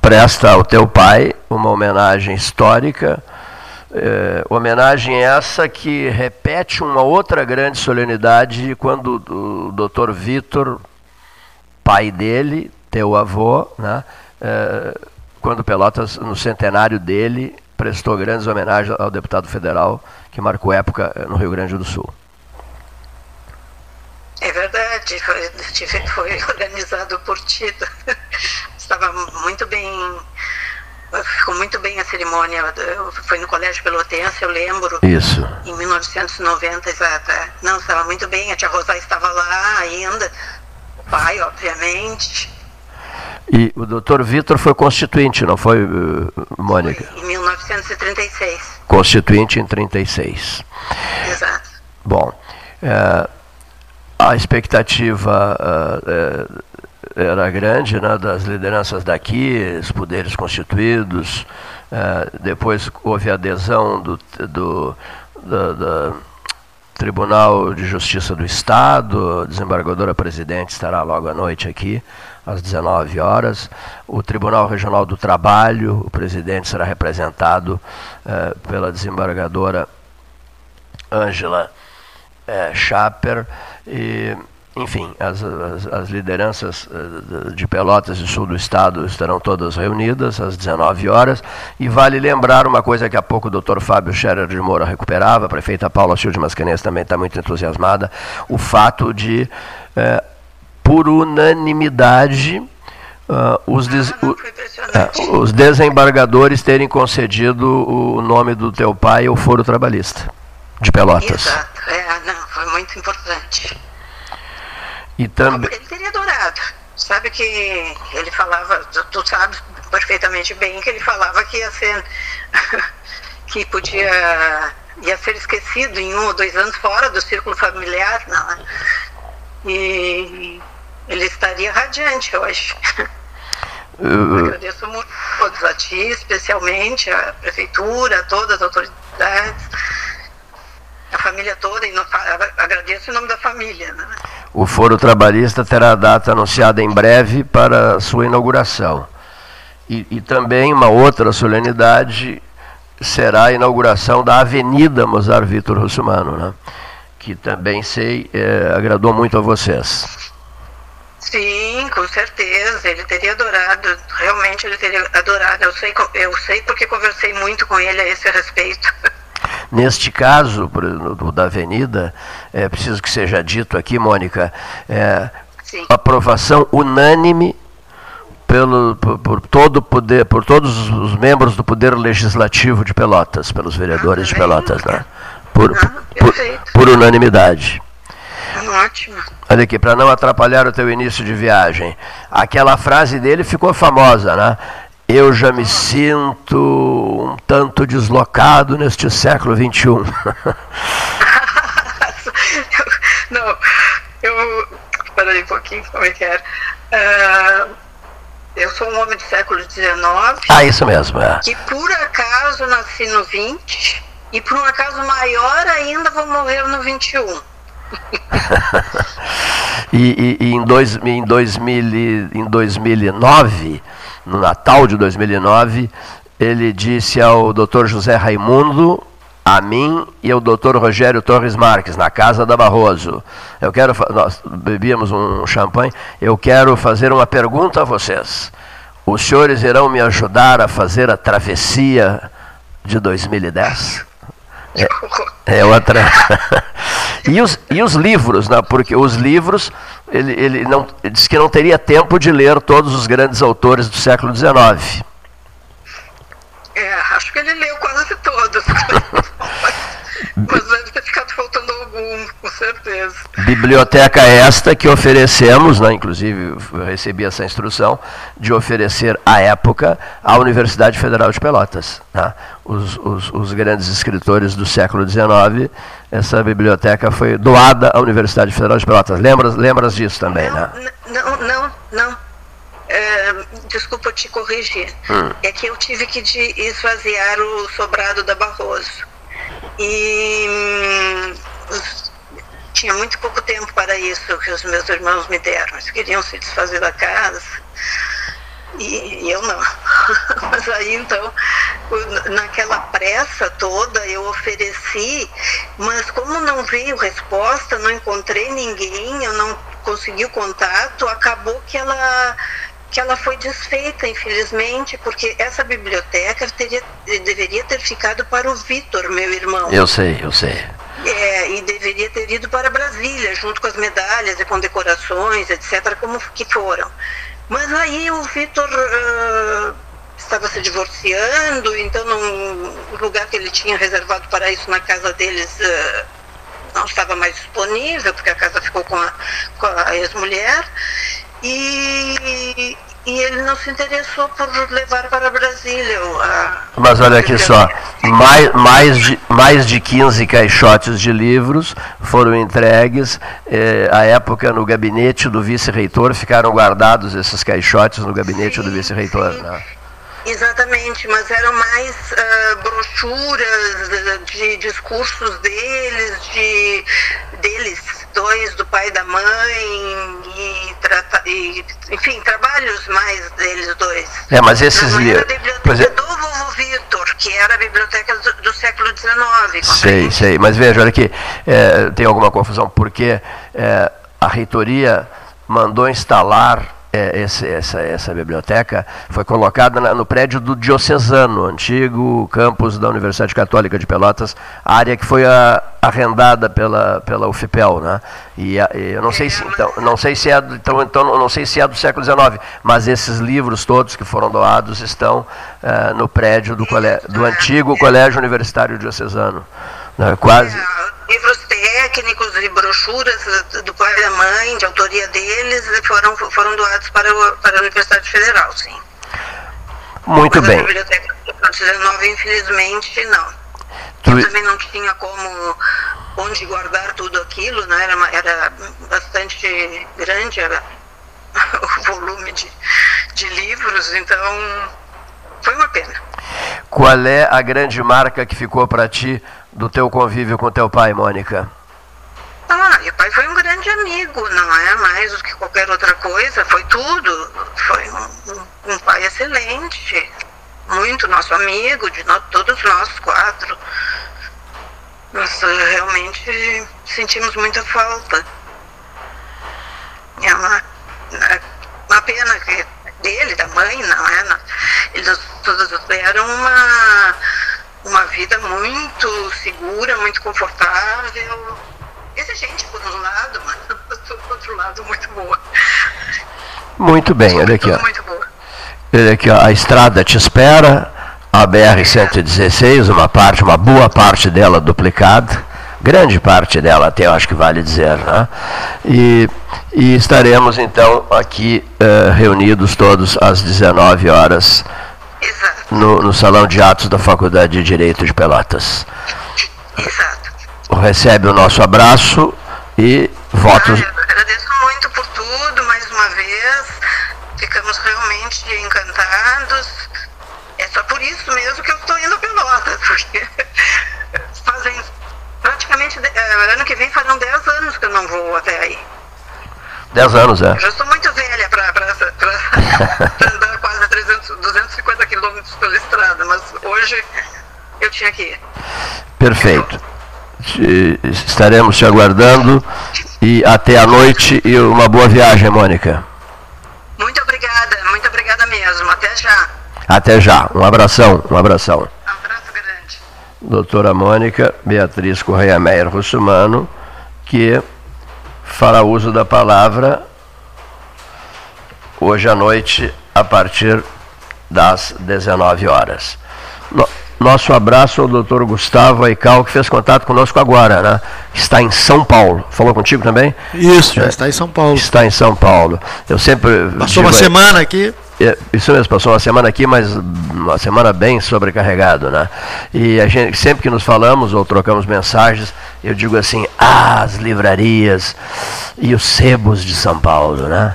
Speaker 2: presta ao teu pai uma homenagem histórica, é, homenagem essa que repete uma outra grande solenidade quando o doutor Vitor, pai dele, teu avô, né, é, quando Pelotas, no centenário dele, prestou grandes homenagens ao deputado federal que marcou época no Rio Grande do Sul.
Speaker 4: É verdade, foi, foi organizado por ti estava muito bem ficou muito bem a cerimônia. Foi no Colégio Pelotense, eu lembro.
Speaker 2: Isso.
Speaker 4: Em 1990, exato. É. Não, estava muito bem. A tia Rosa estava lá ainda. O pai, obviamente.
Speaker 2: E o doutor Vitor foi constituinte, não foi, uh, Mônica?
Speaker 4: Foi, em 1936.
Speaker 2: Constituinte em 36.
Speaker 4: Exato.
Speaker 2: Bom, é, a expectativa é, era grande né, das lideranças daqui, os poderes constituídos. É, depois houve adesão do, do, Tribunal de Justiça do Estado, a desembargadora presidente estará logo à noite aqui, às 19 horas. O Tribunal Regional do Trabalho, o presidente será representado é, pela desembargadora Ângela é, Schaper. E enfim, as, as, as, lideranças eh, de Pelotas e Sul do Estado estarão todas reunidas às 19 horas. E vale lembrar uma coisa que há pouco o doutor Fábio Scherer de Moura recuperava, a prefeita Paula Silva de Mascarenhas também está muito entusiasmada, o fato de, eh, por unanimidade, Uh, os, des, os, desembargadores terem concedido o nome do teu pai ao foro trabalhista de Pelotas.
Speaker 4: Exato, é, não, foi muito importante.
Speaker 2: E também...
Speaker 4: Ele teria adorado. Sabe que ele falava, tu, sabes perfeitamente bem que ele falava que ia ser, [LAUGHS] que podia, ia ser esquecido em um ou dois anos fora do círculo familiar, não é? E ele estaria radiante hoje. Uh... Agradeço muito a todos, a ti especialmente, a prefeitura, todas as autoridades a família toda, e agradeço em nome da família. Né?
Speaker 2: O Foro Trabalhista terá a data anunciada em breve para a sua inauguração. E, e também uma outra solenidade será a inauguração da Avenida Mozart Vitor Russumano, né? que também sei é, agradou muito a vocês.
Speaker 4: Sim, com certeza. Ele teria adorado. Realmente ele teria adorado. Eu sei, eu sei porque conversei muito com ele a esse respeito. [LAUGHS]
Speaker 2: Neste caso, do, da Avenida, é preciso que seja dito aqui, Mônica, é, aprovação unânime pelo, por, por, todo poder, por todos os membros do Poder Legislativo de Pelotas, pelos vereadores de Pelotas, né? Por, ah, por, por unanimidade.
Speaker 4: Ótimo.
Speaker 2: Olha aqui, para não atrapalhar o teu início de viagem, aquela frase dele ficou famosa, né? Eu já me sinto um tanto deslocado neste século XXI. [LAUGHS]
Speaker 4: Não, eu. Peraí um pouquinho, como é que era? Uh, eu sou um homem do século XIX.
Speaker 2: Ah, isso mesmo, é.
Speaker 4: Que por acaso nasci no 20 e por um acaso maior ainda vou morrer no 21. [LAUGHS]
Speaker 2: e, e, e em, dois, em, 2000, em 2009 no Natal de 2009, ele disse ao Dr. José Raimundo, a mim e ao Dr. Rogério Torres Marques, na casa da Barroso. Eu quero, nós bebíamos um champanhe, eu quero fazer uma pergunta a vocês. Os senhores irão me ajudar a fazer a travessia de 2010? É, é outra. [LAUGHS] e, os, e os livros, né? porque os livros, ele, ele, não, ele disse que não teria tempo de ler todos os grandes autores do século XIX.
Speaker 4: É, acho que ele leu quase todos. [LAUGHS] Mas deve ter ficado faltando algum, com certeza.
Speaker 2: Biblioteca esta que oferecemos, né, inclusive eu recebi essa instrução, de oferecer à época à Universidade Federal de Pelotas. Tá? Os, os, os grandes escritores do século XIX, essa biblioteca foi doada à Universidade Federal de Pelotas. Lembras, lembras disso também,
Speaker 4: não,
Speaker 2: né?
Speaker 4: Não, não, não. É, desculpa te corrigir. Hum. É que eu tive que esvaziar o sobrado da Barroso. E hum, tinha muito pouco tempo para isso que os meus irmãos me deram. Eles queriam se desfazer da casa e, e eu não. [LAUGHS] Mas aí então, naquela pressa toda, eu ofereci, mas como não veio resposta, não encontrei ninguém, eu não consegui o contato, acabou que ela que ela foi desfeita, infelizmente, porque essa biblioteca teria, deveria ter ficado para o Vitor, meu irmão.
Speaker 2: Eu sei, eu sei.
Speaker 4: É, e deveria ter ido para Brasília, junto com as medalhas e condecorações, etc., como que foram. Mas aí o Vitor uh, estava se divorciando, então no lugar que ele tinha reservado para isso na casa deles uh, não estava mais disponível, porque a casa ficou com a, a ex-mulher. E, e ele não se interessou por levar para Brasília. A,
Speaker 2: Mas olha aqui só, mais, mais, de, mais de 15 caixotes de livros foram entregues. Eh, à época, no gabinete do vice-reitor, ficaram guardados esses caixotes no gabinete sim, do vice-reitor. Né?
Speaker 4: Exatamente, mas eram mais uh, brochuras de discursos deles, de deles dois, do pai e da mãe, e, trata, e enfim, trabalhos mais deles dois.
Speaker 2: É, mas esses livros.
Speaker 4: biblioteca é... do vovô Vitor, que era a biblioteca do, do século XIX.
Speaker 2: Sei, sei, mas veja, olha aqui, é, tem alguma confusão, porque é, a reitoria mandou instalar é, esse, essa, essa biblioteca foi colocada na, no prédio do Diocesano, antigo campus da Universidade Católica de Pelotas, área que foi a, arrendada pela, pela UFPEL, né? E, e, eu não sei se então, não sei se é do, então, então não sei se é do século XIX, mas esses livros todos que foram doados estão uh, no prédio do, do antigo Colégio Universitário Diocesano, né? quase
Speaker 4: livros técnicos e brochuras do pai e da mãe, de autoria deles, foram, foram doados para, o, para a Universidade Federal, sim.
Speaker 2: Muito
Speaker 4: Mas
Speaker 2: bem.
Speaker 4: A biblioteca do 19, infelizmente, não. Eu também não tinha como onde guardar tudo aquilo, né? era, era bastante grande era [LAUGHS] o volume de, de livros, então foi uma pena.
Speaker 2: Qual é a grande marca que ficou para ti do teu convívio com teu pai, Mônica?
Speaker 4: Ah, meu pai foi um grande amigo, não é mais do que qualquer outra coisa, foi tudo. Foi um, um pai excelente, muito nosso amigo, de todos nós quatro. Nós eh, realmente sentimos muita falta. É uma, é uma pena que dele, da mãe, não é? Eles todos deram uma uma vida muito segura, muito confortável. Exigente por um lado, mas por outro lado muito boa.
Speaker 2: Muito bem, olha aqui. Ó. Muito boa. Olha aqui, ó, a estrada te espera, a BR-116, uma parte, uma boa parte dela duplicada, grande parte dela até eu acho que vale dizer, né? E, e estaremos então aqui uh, reunidos todos às 19 horas no, no, Salão de Atos da Faculdade de Direito de Pelotas.
Speaker 4: Exato.
Speaker 2: Recebe o nosso abraço e votos.
Speaker 4: Ah, agradeço muito por tudo, mais uma vez. Ficamos realmente encantados. É só por isso mesmo que eu estou indo a Pelotas, [LAUGHS] porque fazem praticamente. Uh, ano que vem farão 10 anos que eu não vou até aí.
Speaker 2: 10 anos, é.
Speaker 4: Eu já estou muito velha para andar quase 300, 250 quilômetros pela estrada, mas hoje eu tinha que ir.
Speaker 2: Perfeito. Estaremos te aguardando e até a noite e uma boa viagem, Mônica.
Speaker 4: Muito obrigada, muito obrigada mesmo. Até já.
Speaker 2: Até já. Um abração, um abração.
Speaker 4: Um abraço grande.
Speaker 2: Doutora Mônica Beatriz Correia Meyer Russumano, que fará uso da palavra hoje à noite, a partir das 19 horas. Nosso abraço ao doutor Gustavo Aical, que fez contato conosco agora, né? Está em São Paulo. Falou contigo também?
Speaker 1: Isso, já é, está em São Paulo.
Speaker 2: Está em São Paulo. Eu sempre.
Speaker 1: Passou uma semana aqui.
Speaker 2: É, isso mesmo, passou uma semana aqui, mas uma semana bem sobrecarregado, né? E a gente, sempre que nos falamos ou trocamos mensagens, eu digo assim, ah, as livrarias e os sebos de São Paulo, né?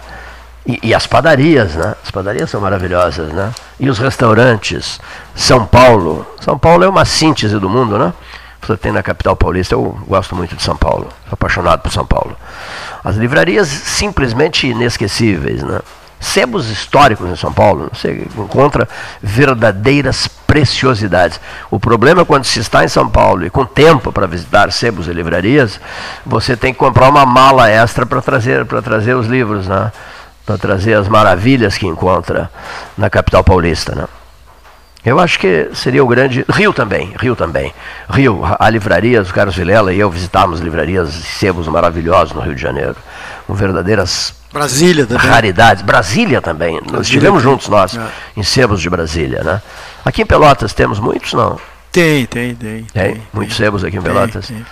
Speaker 2: E, e, as padarias, né? As padarias são maravilhosas, né? E os restaurantes. São Paulo. São Paulo é uma síntese do mundo, né? Você tem na capital paulista. Eu gosto muito de São Paulo. Sou apaixonado por São Paulo. As livrarias simplesmente inesquecíveis, né? Sebos históricos em São Paulo, você encontra verdadeiras preciosidades. O problema é quando se está em São Paulo e com tempo para visitar sebos e livrarias, você tem que comprar uma mala extra para trazer, trazer os livros, né? Para trazer as maravilhas que encontra na capital paulista. Né? Eu acho que seria o grande. Rio também, Rio também. Rio, há livrarias, o Carlos Vilela e eu visitamos livrarias e sebos maravilhosos no Rio de Janeiro, com verdadeiras
Speaker 1: Brasília também.
Speaker 2: Raridades. Brasília também. Brasília nós estivemos juntos nós, é. em sebos de Brasília, né? Aqui em Pelotas temos muitos, não?
Speaker 1: Tem, tem, tem.
Speaker 2: Tem, tem muitos tem, sebos aqui em Pelotas. Tem,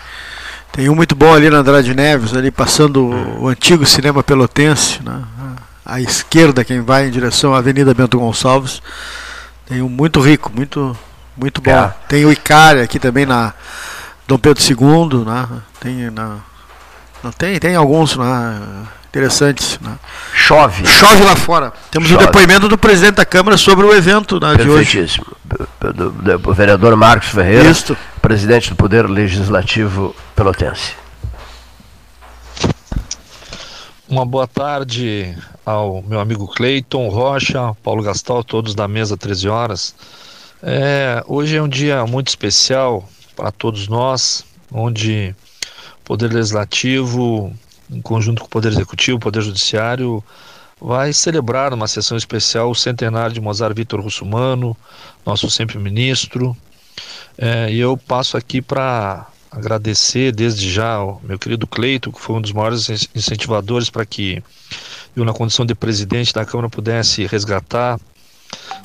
Speaker 1: tem, um muito bom ali na Andrade Neves, ali passando o antigo cinema pelotense, né? À esquerda, quem vai em direção à Avenida Bento Gonçalves. Tem um muito rico, muito, muito bom. É. Tem o Icari aqui também na Dom Pedro II, né? Tem na não tem, tem alguns né, interessantes. Né?
Speaker 2: Chove.
Speaker 1: Chove lá fora. Temos Chove. o depoimento do presidente da Câmara sobre o evento né, de hoje.
Speaker 2: Do, do, do vereador Marcos Ferreira, Isto. presidente do Poder Legislativo Pelotense.
Speaker 5: Uma boa tarde ao meu amigo Cleiton, Rocha, Paulo Gastal, todos da mesa 13 horas. É, hoje é um dia muito especial para todos nós, onde Poder Legislativo, em conjunto com o Poder Executivo, o Poder Judiciário, vai celebrar uma sessão especial o centenário de Mozart Vitor Russumano, nosso sempre ministro. É, e eu passo aqui para agradecer desde já ao meu querido Cleito, que foi um dos maiores incentivadores para que eu, na condição de presidente da Câmara, pudesse resgatar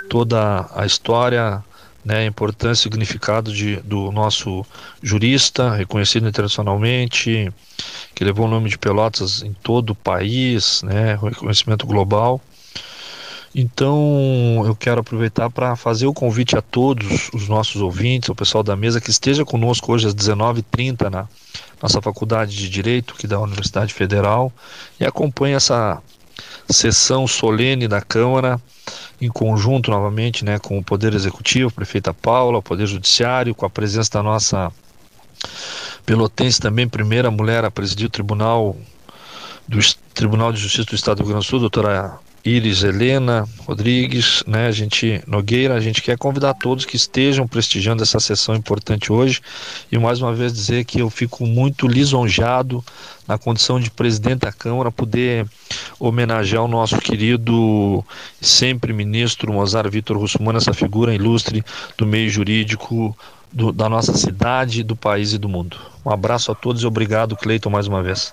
Speaker 5: toda a história né, a importância e significado de, do nosso jurista, reconhecido internacionalmente, que levou o nome de Pelotas em todo o país, né, reconhecimento global. Então, eu quero aproveitar para fazer o convite a todos os nossos ouvintes, o pessoal da mesa, que esteja conosco hoje às 19h30 na nossa Faculdade de Direito, que da Universidade Federal, e acompanhe essa sessão solene da Câmara em conjunto novamente né, com o Poder Executivo, prefeita Paula, o Poder Judiciário, com a presença da nossa pelotense também, primeira mulher a presidir o Tribunal do Tribunal de Justiça do Estado do Rio Grande do Sul, doutora Iris Helena Rodrigues, né, a gente Nogueira, a gente quer convidar todos que estejam prestigiando essa sessão importante hoje e mais uma vez dizer que eu fico muito lisonjado na condição de presidente da Câmara poder homenagear o nosso querido sempre ministro Mozart Vitor Russumano, essa figura ilustre do meio jurídico do, da nossa cidade, do país e do mundo. Um abraço a todos e obrigado, Cleiton, mais uma vez.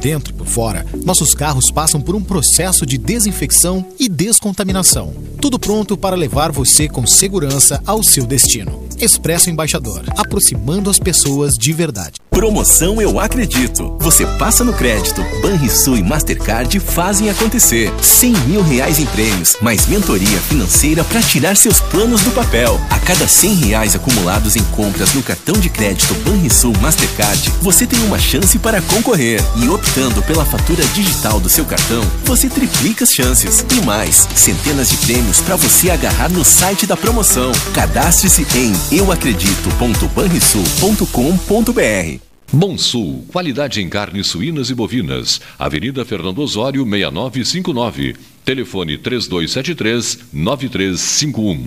Speaker 6: Dentro e por fora, nossos carros passam por um processo de desinfecção e descontaminação. Tudo pronto para levar você com segurança ao seu destino. Expresso Embaixador, aproximando as pessoas de verdade.
Speaker 7: Promoção Eu Acredito. Você passa no crédito. Banrisul e Mastercard fazem acontecer. 100 mil reais em prêmios, mais mentoria financeira para tirar seus planos do papel. A cada 100 reais acumulados em compras no cartão de crédito Banrisul Mastercard, você tem uma chance para concorrer. E optando pela fatura digital do seu cartão, você triplica as chances. E mais, centenas de prêmios para você agarrar no site da promoção. Cadastre-se em euacredito.banrisul.com.br.
Speaker 8: Monsul, qualidade em carnes suínas e bovinas. Avenida Fernando Osório, 6959. Telefone 3273-9351.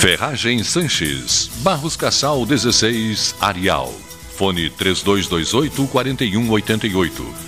Speaker 8: Ferragem Sanches. Barros Cassal 16, Arial. Fone 3228-4188.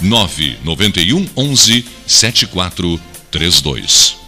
Speaker 8: 991 11 7432.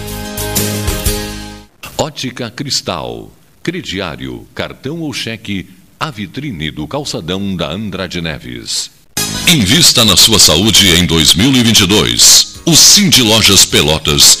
Speaker 8: Ótica Cristal. Crediário, cartão ou cheque, a vitrine do calçadão da Andrade Neves. Invista na sua saúde em 2022. O Cindy Lojas Pelotas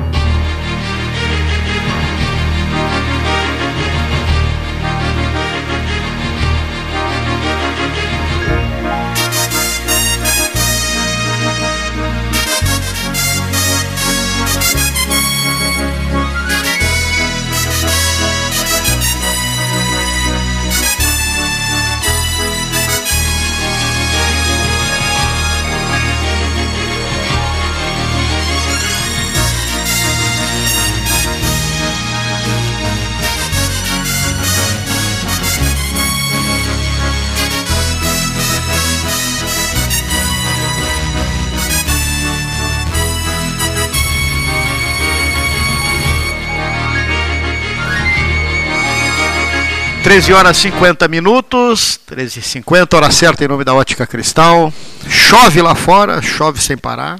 Speaker 1: 13 horas 50 minutos, 13 h 50 hora certa em nome da Ótica Cristal. Chove lá fora, chove sem parar.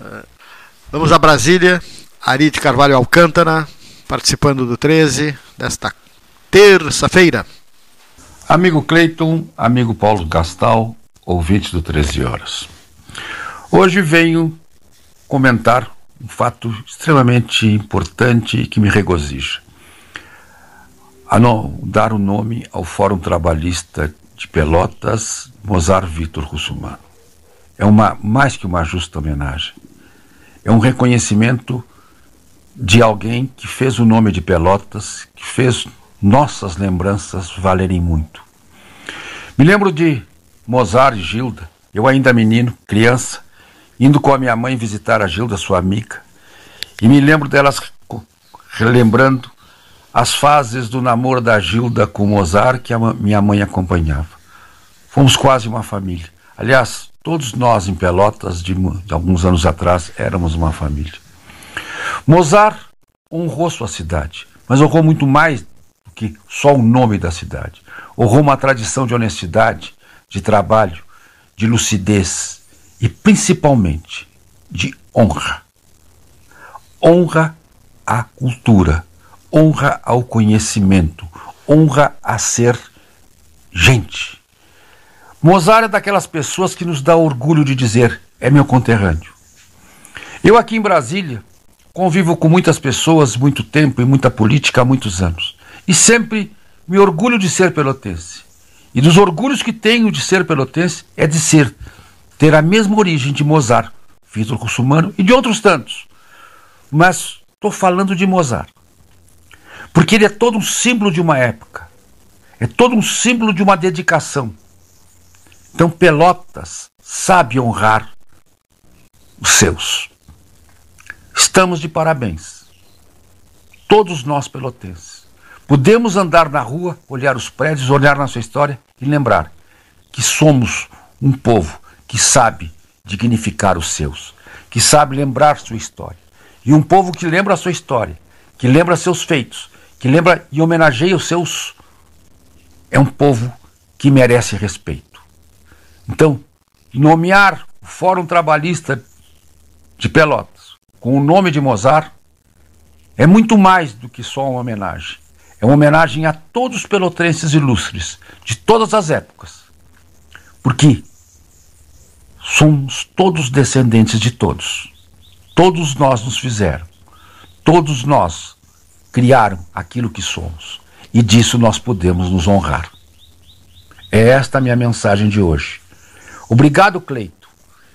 Speaker 1: É, vamos a Brasília. Ari de Carvalho Alcântara, participando do 13 desta terça-feira.
Speaker 9: Amigo Cleiton, amigo Paulo Gastal, ouvinte do 13 Horas. Hoje venho comentar um fato extremamente importante que me regozija a no, dar o nome ao Fórum Trabalhista de Pelotas, Mozart Vitor Russumano. É uma mais que uma justa homenagem. É um reconhecimento de alguém que fez o nome de Pelotas, que fez nossas lembranças valerem muito. Me lembro de Mozart e Gilda, eu ainda menino, criança, indo com a minha mãe visitar a Gilda, sua amiga, e me lembro delas relembrando as fases do namoro da Gilda com Mozart que a minha mãe acompanhava. Fomos quase uma família. Aliás, todos nós em Pelotas, de, de alguns anos atrás, éramos uma família. Mozart honrou sua cidade, mas honrou muito mais do que só o nome da cidade. Honrou uma tradição de honestidade, de trabalho, de lucidez e principalmente de honra. Honra à cultura honra ao conhecimento, honra a ser gente. Mozart é daquelas pessoas que nos dá orgulho de dizer: é meu conterrâneo. Eu aqui em Brasília convivo com muitas pessoas muito tempo e muita política há muitos anos. E sempre me orgulho de ser pelotense. E dos orgulhos que tenho de ser pelotense é de ser, ter a mesma origem de Mozart, Vitor Russumano e de outros tantos. Mas estou falando de Mozart. Porque ele é todo um símbolo de uma época. É todo um símbolo de uma dedicação. Então Pelotas sabe honrar os seus. Estamos de parabéns. Todos nós pelotenses. Podemos andar na rua, olhar os prédios, olhar nossa história e lembrar que somos um povo que sabe dignificar os seus, que sabe lembrar sua história. E um povo que lembra a sua história, que lembra seus feitos, que lembra e homenageia os seus, é um povo que merece respeito. Então, nomear o Fórum Trabalhista de Pelotas com o nome de Mozart é muito mais do que só uma homenagem. É uma homenagem a todos os pelotrenses ilustres, de todas as épocas. Porque somos todos descendentes de todos. Todos nós nos fizeram. Todos nós criaram aquilo que somos. E disso nós podemos nos honrar. É esta a minha mensagem de hoje. Obrigado, Cleito.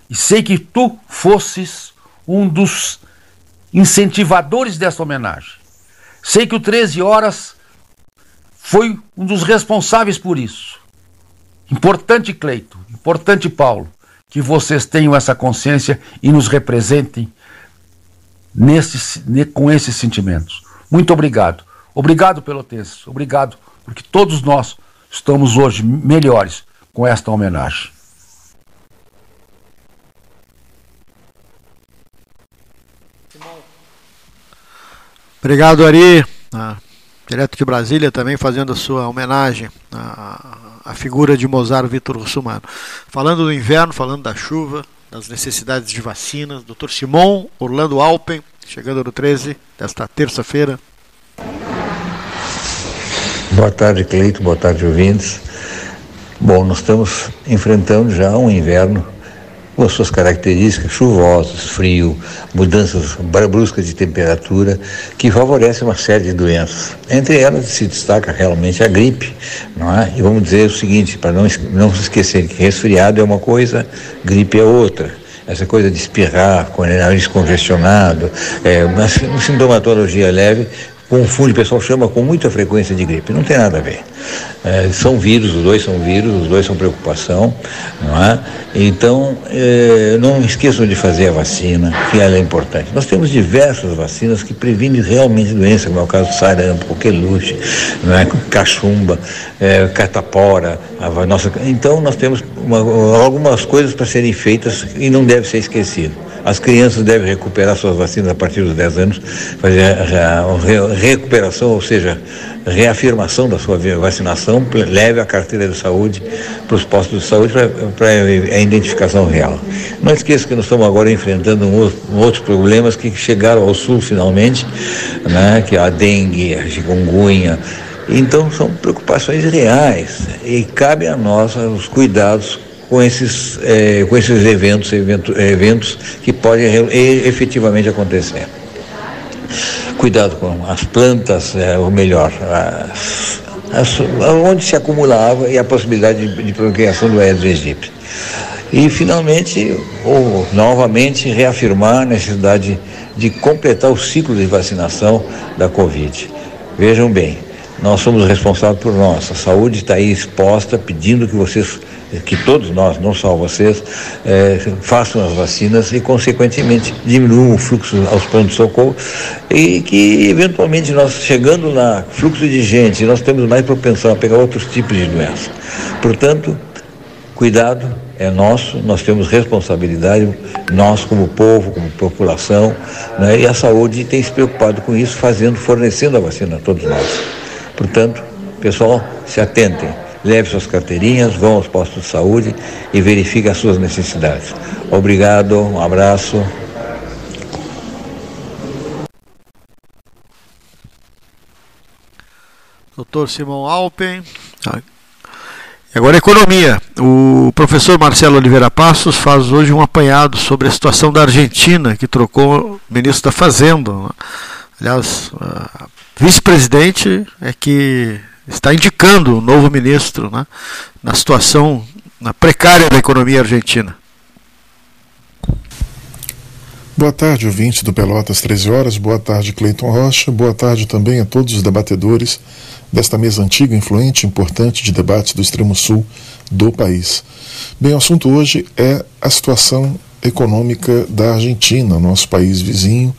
Speaker 9: E sei que tu fosses um dos incentivadores dessa homenagem. Sei que o 13 Horas foi um dos responsáveis por isso. Importante, Cleito, importante, Paulo, que vocês tenham essa consciência e nos representem nesse, com esses sentimentos. Muito obrigado. Obrigado, Pelotenses. Obrigado, porque todos nós estamos hoje melhores com esta homenagem.
Speaker 1: Obrigado, Ari. Ah, direto de Brasília também fazendo a sua homenagem à, à figura de Mozart Vitor Russumano. Falando do inverno, falando da chuva, das necessidades de vacinas, Dr. Simon Orlando Alpen, chegando no 13 desta terça-feira.
Speaker 10: Boa tarde, Cleito, boa tarde, ouvintes. Bom, nós estamos enfrentando já um inverno com as suas características, chuvosos, frio, mudanças bruscas de temperatura, que favorecem uma série de doenças. Entre elas se destaca realmente a gripe, não é? E vamos dizer o seguinte, para não, não se esquecer que resfriado é uma coisa, gripe é outra essa coisa de espirrar, com o nariz congestionado, é, uma, sintomatologia leve, confunde, o pessoal chama com muita frequência de gripe. Não tem nada a ver. É, são vírus, os dois são vírus, os dois são preocupação, não é? Então, é, não esqueçam de fazer a vacina, que ela é importante. Nós temos diversas vacinas que previnem realmente doenças, como é o caso do sarampo, coqueluche, não é? cachumba, é, catapora, a nossa... Então, nós temos uma, algumas coisas para serem feitas e não deve ser esquecido. As crianças devem recuperar suas vacinas a partir dos 10 anos, fazer, recuperação, ou seja, reafirmação da sua vacinação, leve a carteira de saúde para os postos de saúde para a identificação real. Não esqueça que nós estamos agora enfrentando um, outros problemas que chegaram ao sul finalmente, né, que é a dengue, a chikungunya. Então são preocupações reais e cabe a nós os cuidados com esses, eh, com esses eventos, eventos, eventos que podem efetivamente acontecer cuidado com as plantas, é, ou melhor, as, as, onde se acumulava e a possibilidade de, de procriação do Aedes aegypti. E, finalmente, ou novamente, reafirmar a necessidade de completar o ciclo de vacinação da Covid. Vejam bem, nós somos responsáveis por nossa saúde, está aí exposta, pedindo que vocês que todos nós, não só vocês, é, façam as vacinas e, consequentemente, diminuam o fluxo aos pronto-socorro e que, eventualmente, nós chegando na fluxo de gente, nós temos mais propensão a pegar outros tipos de doença. Portanto, cuidado é nosso, nós temos responsabilidade, nós como povo, como população, né, e a saúde tem se preocupado com isso, fazendo, fornecendo a vacina a todos nós. Portanto, pessoal, se atentem leve suas carteirinhas, vão aos postos de saúde e verifique as suas necessidades. Obrigado, um abraço.
Speaker 1: Doutor Simão Alpen. Agora, economia. O professor Marcelo Oliveira Passos faz hoje um apanhado sobre a situação da Argentina, que trocou o ministro da Fazenda. Aliás, vice-presidente é que está indicando o novo ministro né, na situação na precária da economia argentina.
Speaker 11: Boa tarde, ouvintes do Pelotas 13 Horas. Boa tarde, Cleiton Rocha. Boa tarde também a todos os debatedores desta mesa antiga, influente e importante de debates do extremo sul do país. Bem, o assunto hoje é a situação econômica da Argentina, nosso país vizinho,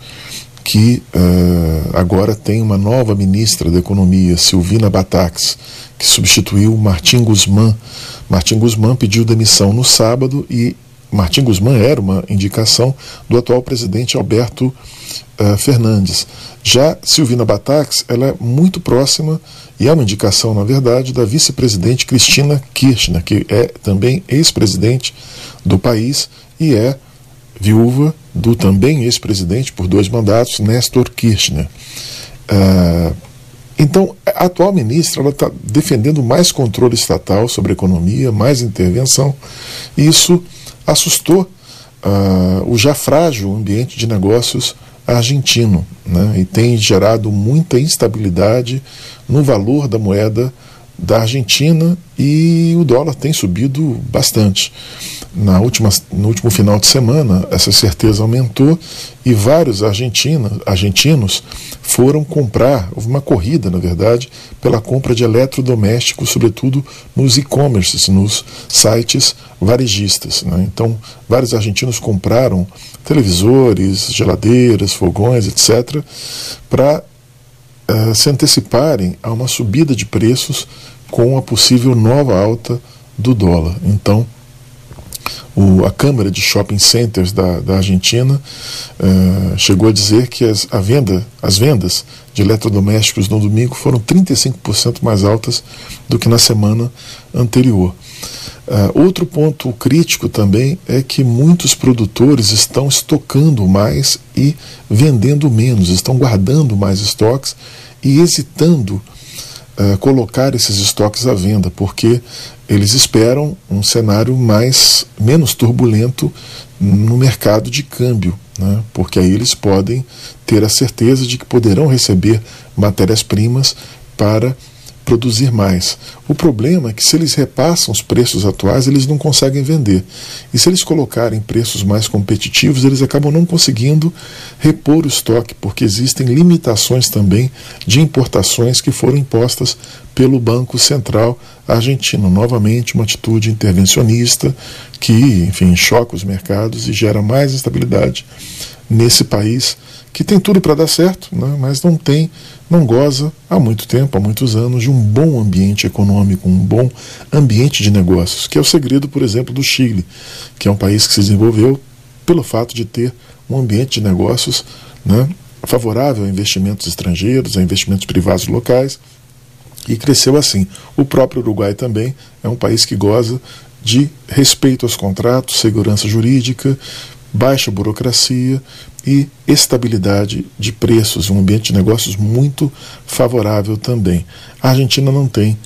Speaker 11: que uh, agora tem uma nova ministra da Economia, Silvina Batax, que substituiu Martim Guzmán. Martim Guzmán pediu demissão no sábado e Martim Guzmán era uma indicação do atual presidente Alberto uh, Fernandes. Já Silvina Batax, ela é muito próxima e é uma indicação, na verdade, da vice-presidente Cristina Kirchner, que é também ex-presidente do país e é viúva do também ex-presidente por dois mandatos, Néstor Kirchner. Uh, então, a atual ministra está defendendo mais controle estatal sobre a economia, mais intervenção, e isso assustou uh, o já frágil ambiente de negócios argentino né, e tem gerado muita instabilidade no valor da moeda da Argentina e o dólar tem subido bastante. Na última, no último final de semana, essa certeza aumentou e vários argentinos, foram comprar, houve uma corrida, na verdade, pela compra de eletrodomésticos, sobretudo nos e-commerces, nos sites varejistas. Né? Então, vários argentinos compraram televisores, geladeiras, fogões, etc., para uh, se anteciparem a uma subida de preços com a possível nova alta do dólar. Então, o, a Câmara de Shopping Centers da, da Argentina uh, chegou a dizer que as, a venda, as vendas de eletrodomésticos no domingo foram 35% mais altas do que na semana anterior. Uh, outro ponto crítico também é que muitos produtores estão estocando mais e vendendo menos, estão guardando mais estoques e hesitando uh, colocar esses estoques à venda, porque eles esperam um cenário mais menos turbulento no mercado de câmbio, né? porque aí eles podem ter a certeza de que poderão receber matérias-primas para produzir mais. O problema é que se eles repassam os preços atuais, eles não conseguem vender. E se eles colocarem preços mais competitivos, eles acabam não conseguindo repor o estoque, porque existem limitações também de importações que foram impostas pelo Banco Central argentino. Novamente, uma atitude intervencionista que, enfim, choca os mercados e gera mais instabilidade nesse país que tem tudo para dar certo, né, mas não tem, não goza há muito tempo, há muitos anos, de um bom ambiente econômico, um bom ambiente de negócios, que é o segredo, por exemplo, do Chile, que é um país que se desenvolveu pelo fato de ter um ambiente de negócios né, favorável a investimentos estrangeiros, a investimentos privados locais, e cresceu assim. O próprio Uruguai também é um país que goza de respeito aos contratos, segurança jurídica, baixa burocracia e estabilidade de preços, um ambiente de negócios muito favorável também. A Argentina não tem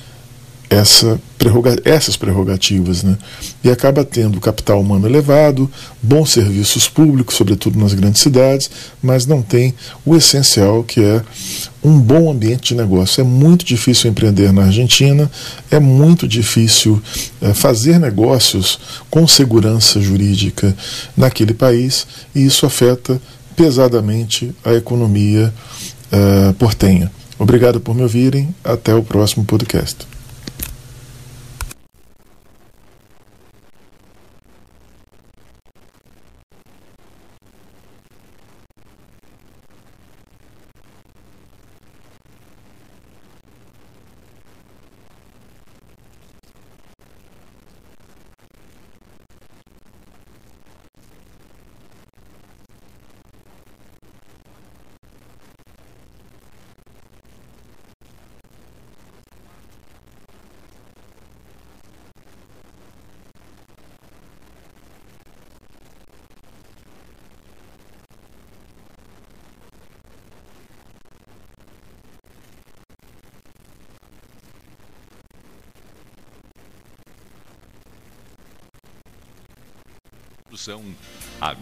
Speaker 11: essa prerroga essas prerrogativas, né? E acaba tendo capital humano elevado, bons serviços públicos, sobretudo nas grandes cidades, mas não tem o essencial que é um bom ambiente de negócio. É muito difícil empreender na Argentina, é muito difícil é, fazer negócios com segurança jurídica naquele país, e isso afeta pesadamente a economia uh, portenha. Obrigado por me ouvirem. Até o próximo podcast.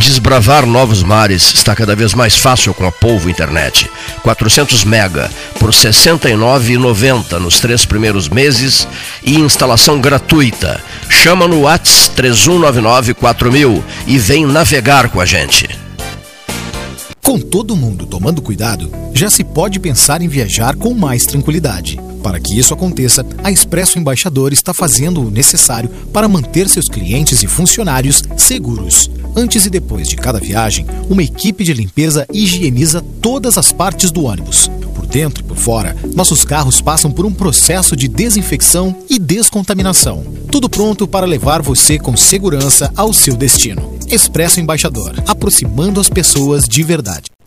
Speaker 2: Desbravar novos mares está cada vez mais fácil com a Polvo Internet. 400 mega por R$ 69,90 nos três primeiros meses e instalação gratuita. Chama no Whats 31994000 e vem navegar com a gente.
Speaker 6: Com todo mundo tomando cuidado, já se pode pensar em viajar com mais tranquilidade. Para que isso aconteça, a Expresso Embaixador está fazendo o necessário para manter seus clientes e funcionários seguros. Antes e depois de cada viagem, uma equipe de limpeza higieniza todas as partes do ônibus. Por dentro e por fora, nossos carros passam por um processo de desinfecção e descontaminação. Tudo pronto para levar você com segurança ao seu destino. Expresso Embaixador, aproximando as pessoas de verdade.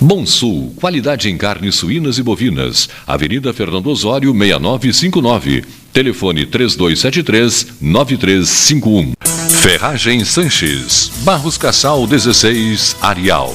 Speaker 8: Bom Sul, qualidade em carnes suínas e bovinas. Avenida Fernando Osório, 6959. Telefone 3273-9351. Ferragem Sanches. Barros Cassal 16, Arial.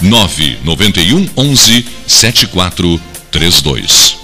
Speaker 8: 991 11 7432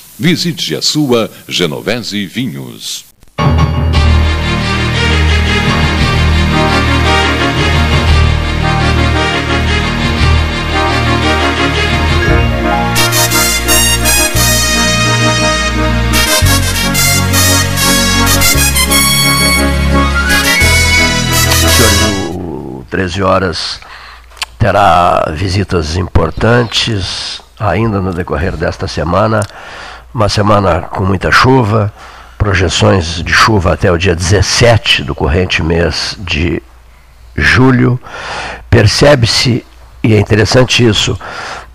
Speaker 8: Visite a sua Genovese Vinhos.
Speaker 2: o 13 horas terá visitas importantes ainda no decorrer desta semana. Uma semana com muita chuva, projeções de chuva até o dia 17 do corrente mês de julho. Percebe-se, e é interessante isso,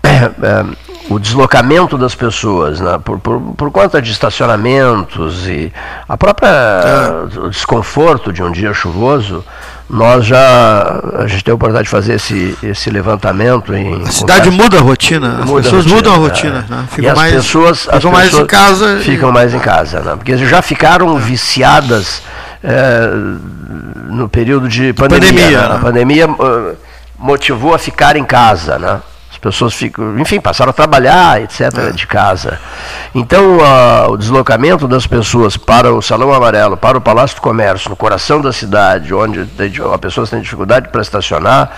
Speaker 2: é, [CLEARS THROAT] o deslocamento das pessoas, né, por, por, por, conta de estacionamentos e a própria é. desconforto de um dia chuvoso, nós já a gente tem a oportunidade de fazer esse, esse levantamento em
Speaker 1: a cidade muda a rotina as muda pessoas a rotina, mudam a rotina
Speaker 2: é. né? ficam, mais, pessoas, ficam
Speaker 1: pessoas mais em casa
Speaker 2: ficam e... mais em casa né? porque já ficaram é. viciadas é, no período de pandemia, pandemia né? a pandemia uh, motivou a ficar em casa né as pessoas ficam, enfim, passaram a trabalhar, etc., é. de casa. Então, uh, o deslocamento das pessoas para o Salão Amarelo, para o Palácio do Comércio, no coração da cidade, onde a pessoa tem dificuldade para estacionar,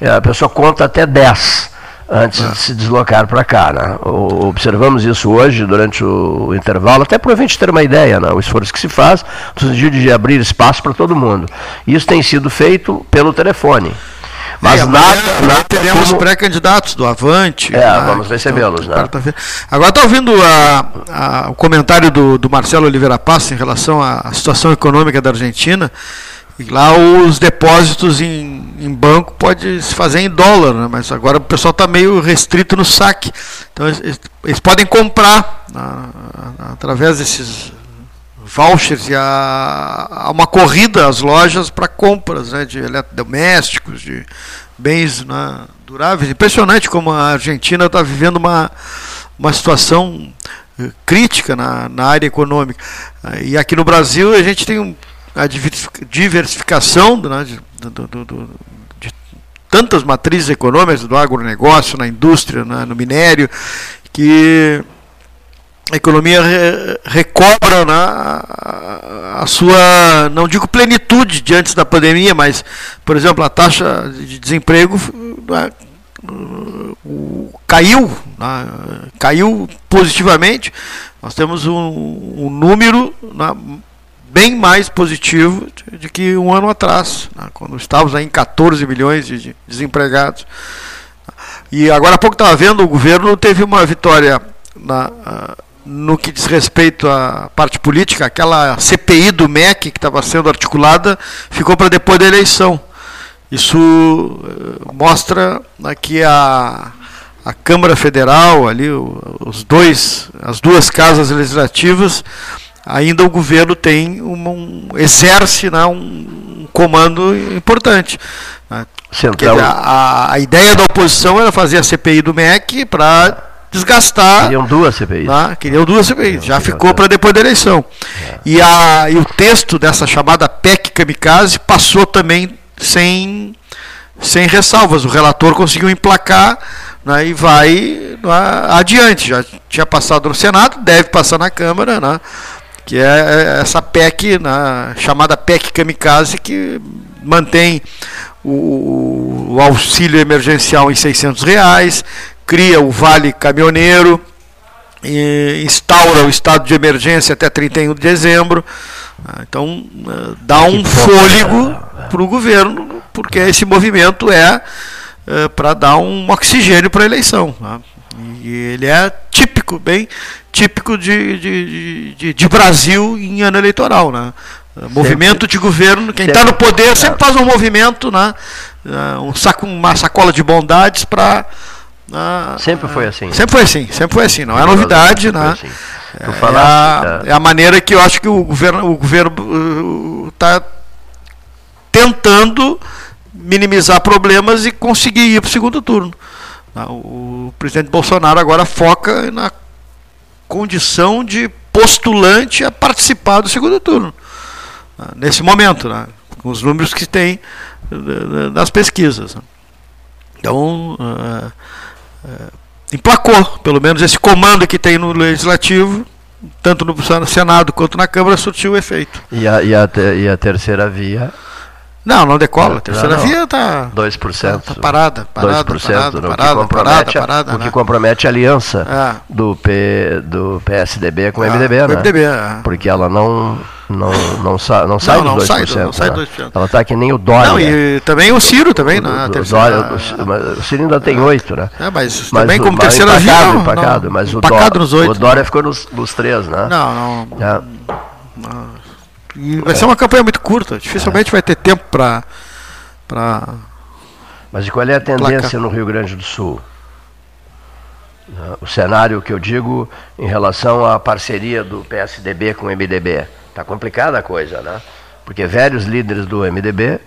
Speaker 2: eh, a pessoa conta até 10 antes de se deslocar para cá. Né? Observamos isso hoje, durante o intervalo, até para a gente ter uma ideia, né? o esforço que se faz no sentido de abrir espaço para todo mundo. Isso tem sido feito pelo telefone. Mas é, nada, nada.
Speaker 1: Teremos como... pré-candidatos do Avante.
Speaker 2: É, né, vamos recebê-los, né?
Speaker 1: Agora está ouvindo a, a, o comentário do, do Marcelo Oliveira Passa em relação à situação econômica da Argentina. E lá os depósitos em, em banco pode se fazer em dólar, né? mas agora o pessoal está meio restrito no saque. Então eles, eles podem comprar na, através desses vouchers e há, uma corrida às lojas para compras né, de eletrodomésticos, de bens né, duráveis. Impressionante como a Argentina está vivendo uma, uma situação eh, crítica na, na área econômica. E aqui no Brasil a gente tem a diversificação né, de, do, do, do, de tantas matrizes econômicas do agronegócio, na indústria, né, no minério, que a economia re, recobra né, a, a, sua, não digo plenitude de antes da pandemia, mas, por exemplo, a taxa de desemprego né, caiu, né, caiu positivamente. Nós temos um, um número né, bem mais positivo de que um ano atrás, né, quando estávamos em 14 milhões de desempregados. E agora há pouco estava vendo, o governo teve uma vitória na, no que diz respeito à parte política, aquela CPI do MEC que estava sendo articulada ficou para depois da eleição. Isso eh, mostra né, que a, a Câmara Federal, ali, os dois, as duas casas legislativas, ainda o governo tem um, um exerce né, um comando importante. Né? Central. A, a, ideia da oposição era fazer a CPI do MEC para desgastar.
Speaker 2: Queriam duas CPIs.
Speaker 1: Né? Queriam duas CPIs. Já ficou para depois da eleição. É. E, a, e o texto dessa chamada PEC Kamikaze passou também sem, sem ressalvas. O relator conseguiu emplacar né, e vai né, adiante. Já tinha passado no Senado, deve passar na Câmara. Né, que é, é essa PEC, né, chamada PEC Kamikaze, que mantém o, o, auxílio emergencial em 600 reais, cria o Vale Caminhoneiro, instaura o estado de emergência até 31 de dezembro. Né, então, eh, dá um fôlego para o governo, porque esse movimento é, é para dar um oxigênio para a eleição. Né. E ele é típico, bem típico de, de, de, de Brasil em ano eleitoral. Né? Movimento de governo, quem está no poder sempre faz um movimento, né? um saco, uma sacola de bondades para.
Speaker 2: Uh, sempre foi assim.
Speaker 1: Sempre foi assim, sempre foi assim, não é novidade, né? Assim. É, é, a, é, a, maneira que eu acho que o governo o governo está uh, tentando minimizar problemas e conseguir ir para o segundo turno. Né? O presidente Bolsonaro agora foca na condição de postulante a participar do segundo turno. Né? Nesse momento, né? com os números que tem das pesquisas. Né? Então, emplacou, pelo menos esse comando que tem no Legislativo, tanto no Senado quanto na Câmara, surtiu efeito.
Speaker 2: E a, e a, e a terceira via
Speaker 1: não, não decola. A terceira não, não. via está
Speaker 2: tá,
Speaker 1: tá parada, parada, 2%, parada,
Speaker 2: no
Speaker 1: parada,
Speaker 2: que compromete, parada, parada, o que né? compromete a aliança é. do, P, do PSDB com o MDB, ah, né?
Speaker 1: MDB, é.
Speaker 2: Porque ela não não, não, sa, não sai não, dos 2%. Sai, não sai né? 2%. Ela está que nem o Dória. Não,
Speaker 1: e também o Ciro também, o,
Speaker 2: né? O, Dória, o, o Ciro ainda tem 8, né?
Speaker 1: É, mas, mas também como terceira via.
Speaker 2: Empacado, empacado, mas o Dória, nos 8, o Dória ficou nos, nos 3, né?
Speaker 1: Não, não. É. E vai ser uma campanha muito curta. Dificilmente vai ter tempo para para.
Speaker 2: Mas qual é a tendência placar. no Rio Grande do Sul? O cenário que eu digo em relação à parceria do PSDB com o MDB. Está complicada a coisa, né? Porque velhos líderes do MDB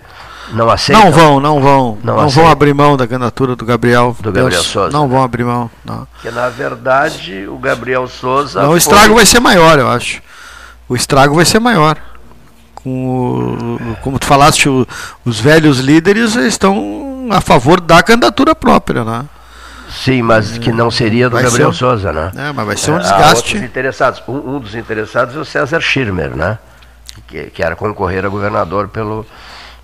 Speaker 2: não aceitam.
Speaker 1: Não vão, não vão. Não, não vão abrir mão da candidatura do Gabriel.
Speaker 2: Do Gabriel Deus, Souza.
Speaker 1: Não vão abrir mão. Não.
Speaker 2: Porque na verdade o Gabriel Souza.
Speaker 1: Não, o estrago vai ser maior, eu acho. O estrago vai ser maior com o, como tu falaste, o, os velhos líderes estão a favor da candidatura própria, né?
Speaker 2: Sim, mas que não seria do vai Gabriel Souza, né?
Speaker 1: É, mas vai ser um desgaste.
Speaker 2: interessados. Um, um, dos interessados é o César Schirmer, né? Que, que era concorrer a governador pelo,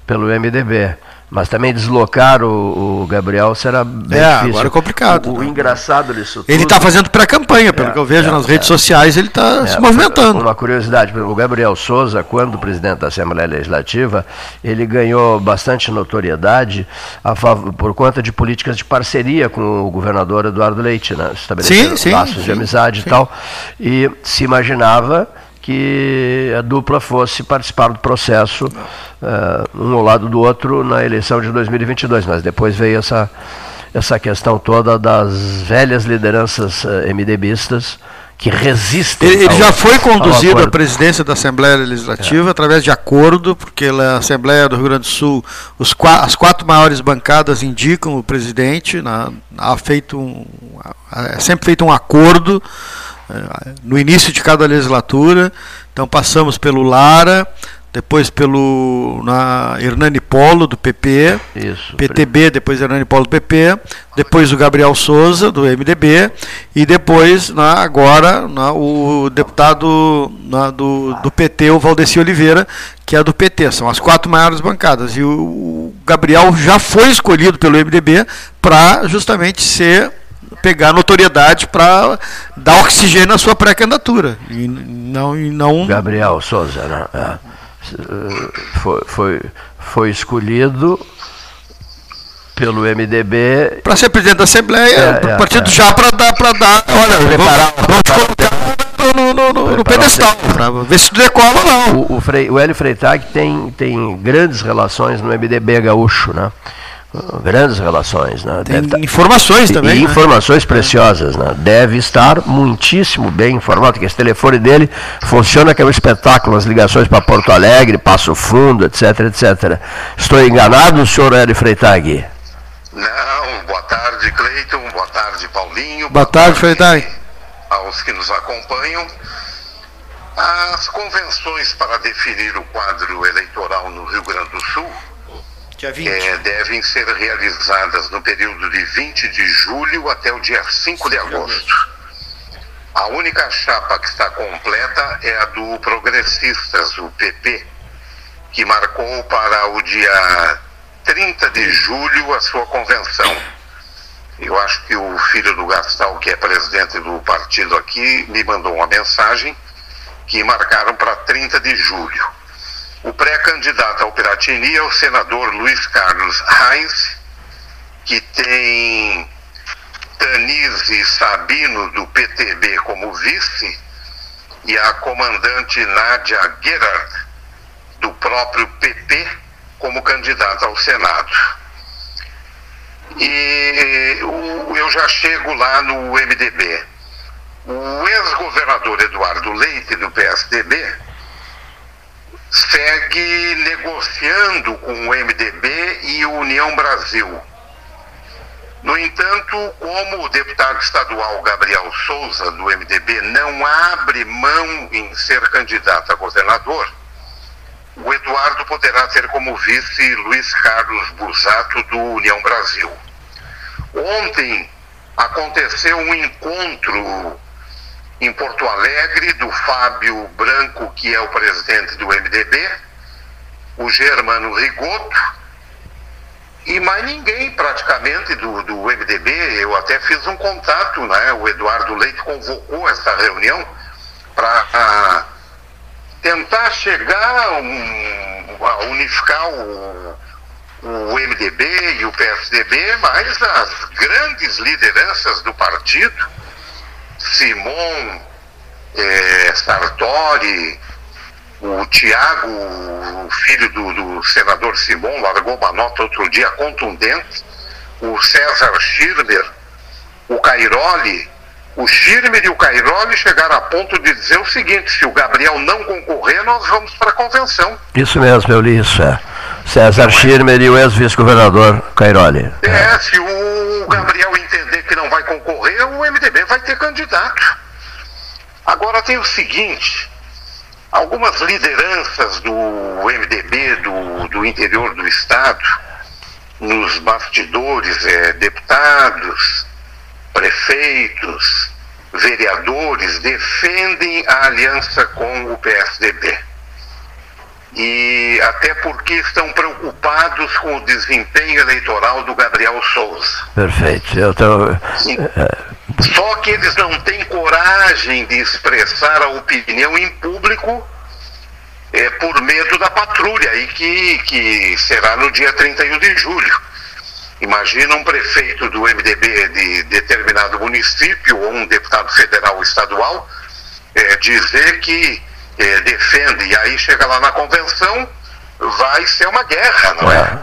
Speaker 2: pelo MDB. Mas também deslocar o, o Gabriel será bem é, difícil.
Speaker 1: agora é complicado.
Speaker 2: O, o engraçado disso
Speaker 1: Ele está fazendo pré-campanha, pelo é, que eu vejo é, nas redes é. sociais, ele está se movimentando.
Speaker 2: Uma curiosidade, o Gabriel Souza, quando presidente da Assembleia Legislativa, ele ganhou bastante notoriedade favor, por conta de políticas de parceria com o governador Eduardo Leite, né? estabelecendo laços sim, de amizade sim. e tal. E se imaginava que a dupla fosse participar do processo, uh, um ao lado do outro, na eleição de 2022. Mas depois veio essa, essa questão toda das velhas lideranças uh, MDBistas que resistem.
Speaker 1: Ele, ele ao, já foi conduzido à presidência da Assembleia Legislativa é. através de acordo, porque a Assembleia do Rio Grande do Sul, os, as quatro maiores bancadas indicam o presidente, na, há feito um, é sempre feito um acordo no início de cada legislatura. Então passamos pelo Lara, depois pelo na Hernani Polo do PP, Isso, PTB, depois Hernani Polo do PP, depois o Gabriel Souza do MDB e depois na, agora na, o deputado na, do, do PT, o Valdeci Oliveira, que é do PT. São as quatro maiores bancadas. E o, o Gabriel já foi escolhido pelo MDB para justamente ser pegar notoriedade para dar oxigênio à sua pré-candidatura. E não, e não.
Speaker 2: Gabriel Souza, né? É foi, foi, foi escolhido pelo MDB.
Speaker 1: Para ser presidente da Assembleia, é, é, partido é. já para dar, para dar. Olha, preparar, vamos colocar no, no, no, no pedestal, para ver se decola ou não.
Speaker 2: O, o, Frei, o Hélio Freitag tem, tem grandes relações no MDB gaúcho, né? Grandes relações. Né?
Speaker 1: Tem Deve informações
Speaker 2: tá...
Speaker 1: também.
Speaker 2: E né? informações preciosas. Né? Deve estar muitíssimo bem informado, que esse telefone dele funciona que é um espetáculo, as ligações para Porto Alegre, Passo Fundo, etc, etc. Estou enganado, senhor Hélio Freitag?
Speaker 12: Não, boa tarde, Cleiton, boa tarde, Paulinho.
Speaker 1: Boa, boa tarde, Freitag.
Speaker 12: Aos que nos acompanham. As convenções para definir o quadro eleitoral no Rio Grande do Sul é, devem ser realizadas no período de 20 de julho até o dia 5 de agosto. A única chapa que está completa é a do Progressistas, o PP, que marcou para o dia 30 de julho a sua convenção. Eu acho que o filho do Gastal, que é presidente do partido aqui, me mandou uma mensagem que marcaram para 30 de julho. O pré-candidato ao Piratini é o senador Luiz Carlos Reis, que tem Tanise Sabino, do PTB, como vice, e a comandante Nádia Gerard, do próprio PP, como candidata ao Senado. E eu já chego lá no MDB. O ex-governador Eduardo Leite, do PSDB, segue negociando com o MDB e União Brasil. No entanto, como o deputado estadual Gabriel Souza, do MDB, não abre mão em ser candidato a governador, o Eduardo poderá ter como vice Luiz Carlos Busato, do União Brasil. Ontem aconteceu um encontro em Porto Alegre, do Fábio Branco, que é o presidente do MDB, o Germano Rigoto, e mais ninguém praticamente do, do MDB. Eu até fiz um contato, né? o Eduardo Leite convocou essa reunião para tentar chegar um, a unificar o, o MDB e o PSDB, mas as grandes lideranças do partido Simon, é, Sartori, o Tiago, o filho do, do, senador Simon, largou uma nota outro dia contundente, o César Schirmer, o Cairoli, o Schirmer e o Cairoli chegaram a ponto de dizer o seguinte, se o Gabriel não concorrer, nós vamos para a convenção.
Speaker 2: Isso mesmo, eu li isso, é. César Schirmer e o ex-vice-governador Cairoli.
Speaker 12: É, se o Gabriel entender que não vai concorrer, o MDB vai ter candidato. Agora tem o seguinte, algumas lideranças do MDB do, do interior do estado, nos bastidores, é, deputados, prefeitos, vereadores, defendem a aliança com o PSDB e até porque estão preocupados com o desempenho eleitoral do Gabriel Souza.
Speaker 2: Perfeito. Eu tô...
Speaker 12: Só que eles não têm coragem de expressar a opinião em público é, por medo da patrulha, aí que, que será no dia 31 de julho. Imagina um prefeito do MDB de determinado município ou um deputado federal ou estadual é, dizer que eh, defende, e aí chega lá na convenção, vai ser uma guerra, não é?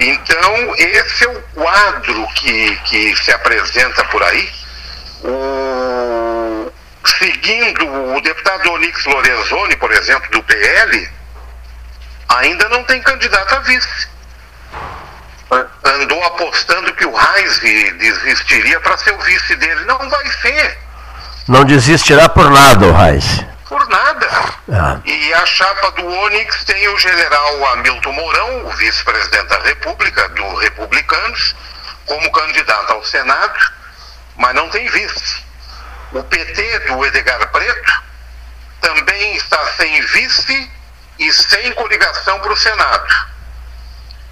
Speaker 12: Então, esse é o quadro que, que se apresenta por aí. O, seguindo o deputado Onix Lorenzoni, por exemplo, do PL, ainda não tem candidato a vice. Andou apostando que o Reis desistiria para ser o vice dele. Não vai ser.
Speaker 2: Não desistirá por nada o Reis.
Speaker 12: Por nada. Ah. E a chapa do Onix tem o general Hamilton Mourão, o vice-presidente da República, do Republicanos, como candidato ao Senado, mas não tem vice. O PT do Edgar Preto também está sem vice e sem coligação para o Senado.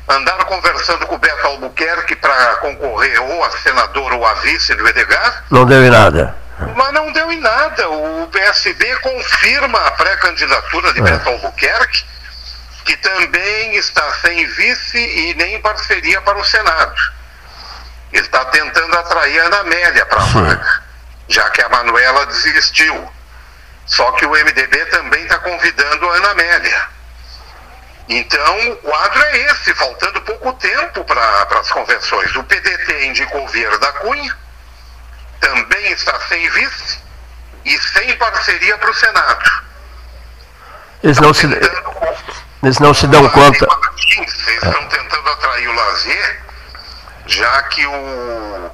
Speaker 12: Andaram conversando com o Beto Albuquerque para concorrer ou a senador ou a vice do Edgar.
Speaker 2: Não deu em nada.
Speaker 12: Mas não deu em nada. O PSB confirma a pré-candidatura de é. Beto Albuquerque, que também está sem vice e nem parceria para o Senado. Ele está tentando atrair a Ana Amélia para a vaga, já que a Manuela desistiu. Só que o MDB também está convidando a Ana Amélia. Então, o quadro é esse, faltando pouco tempo para as convenções. O PDT indicou Vieira da Cunha, também está sem vice e sem parceria para o Senado.
Speaker 2: Eles não, se, eles não se dão conta.
Speaker 12: Eles estão tentando atrair o Lazier, já que o,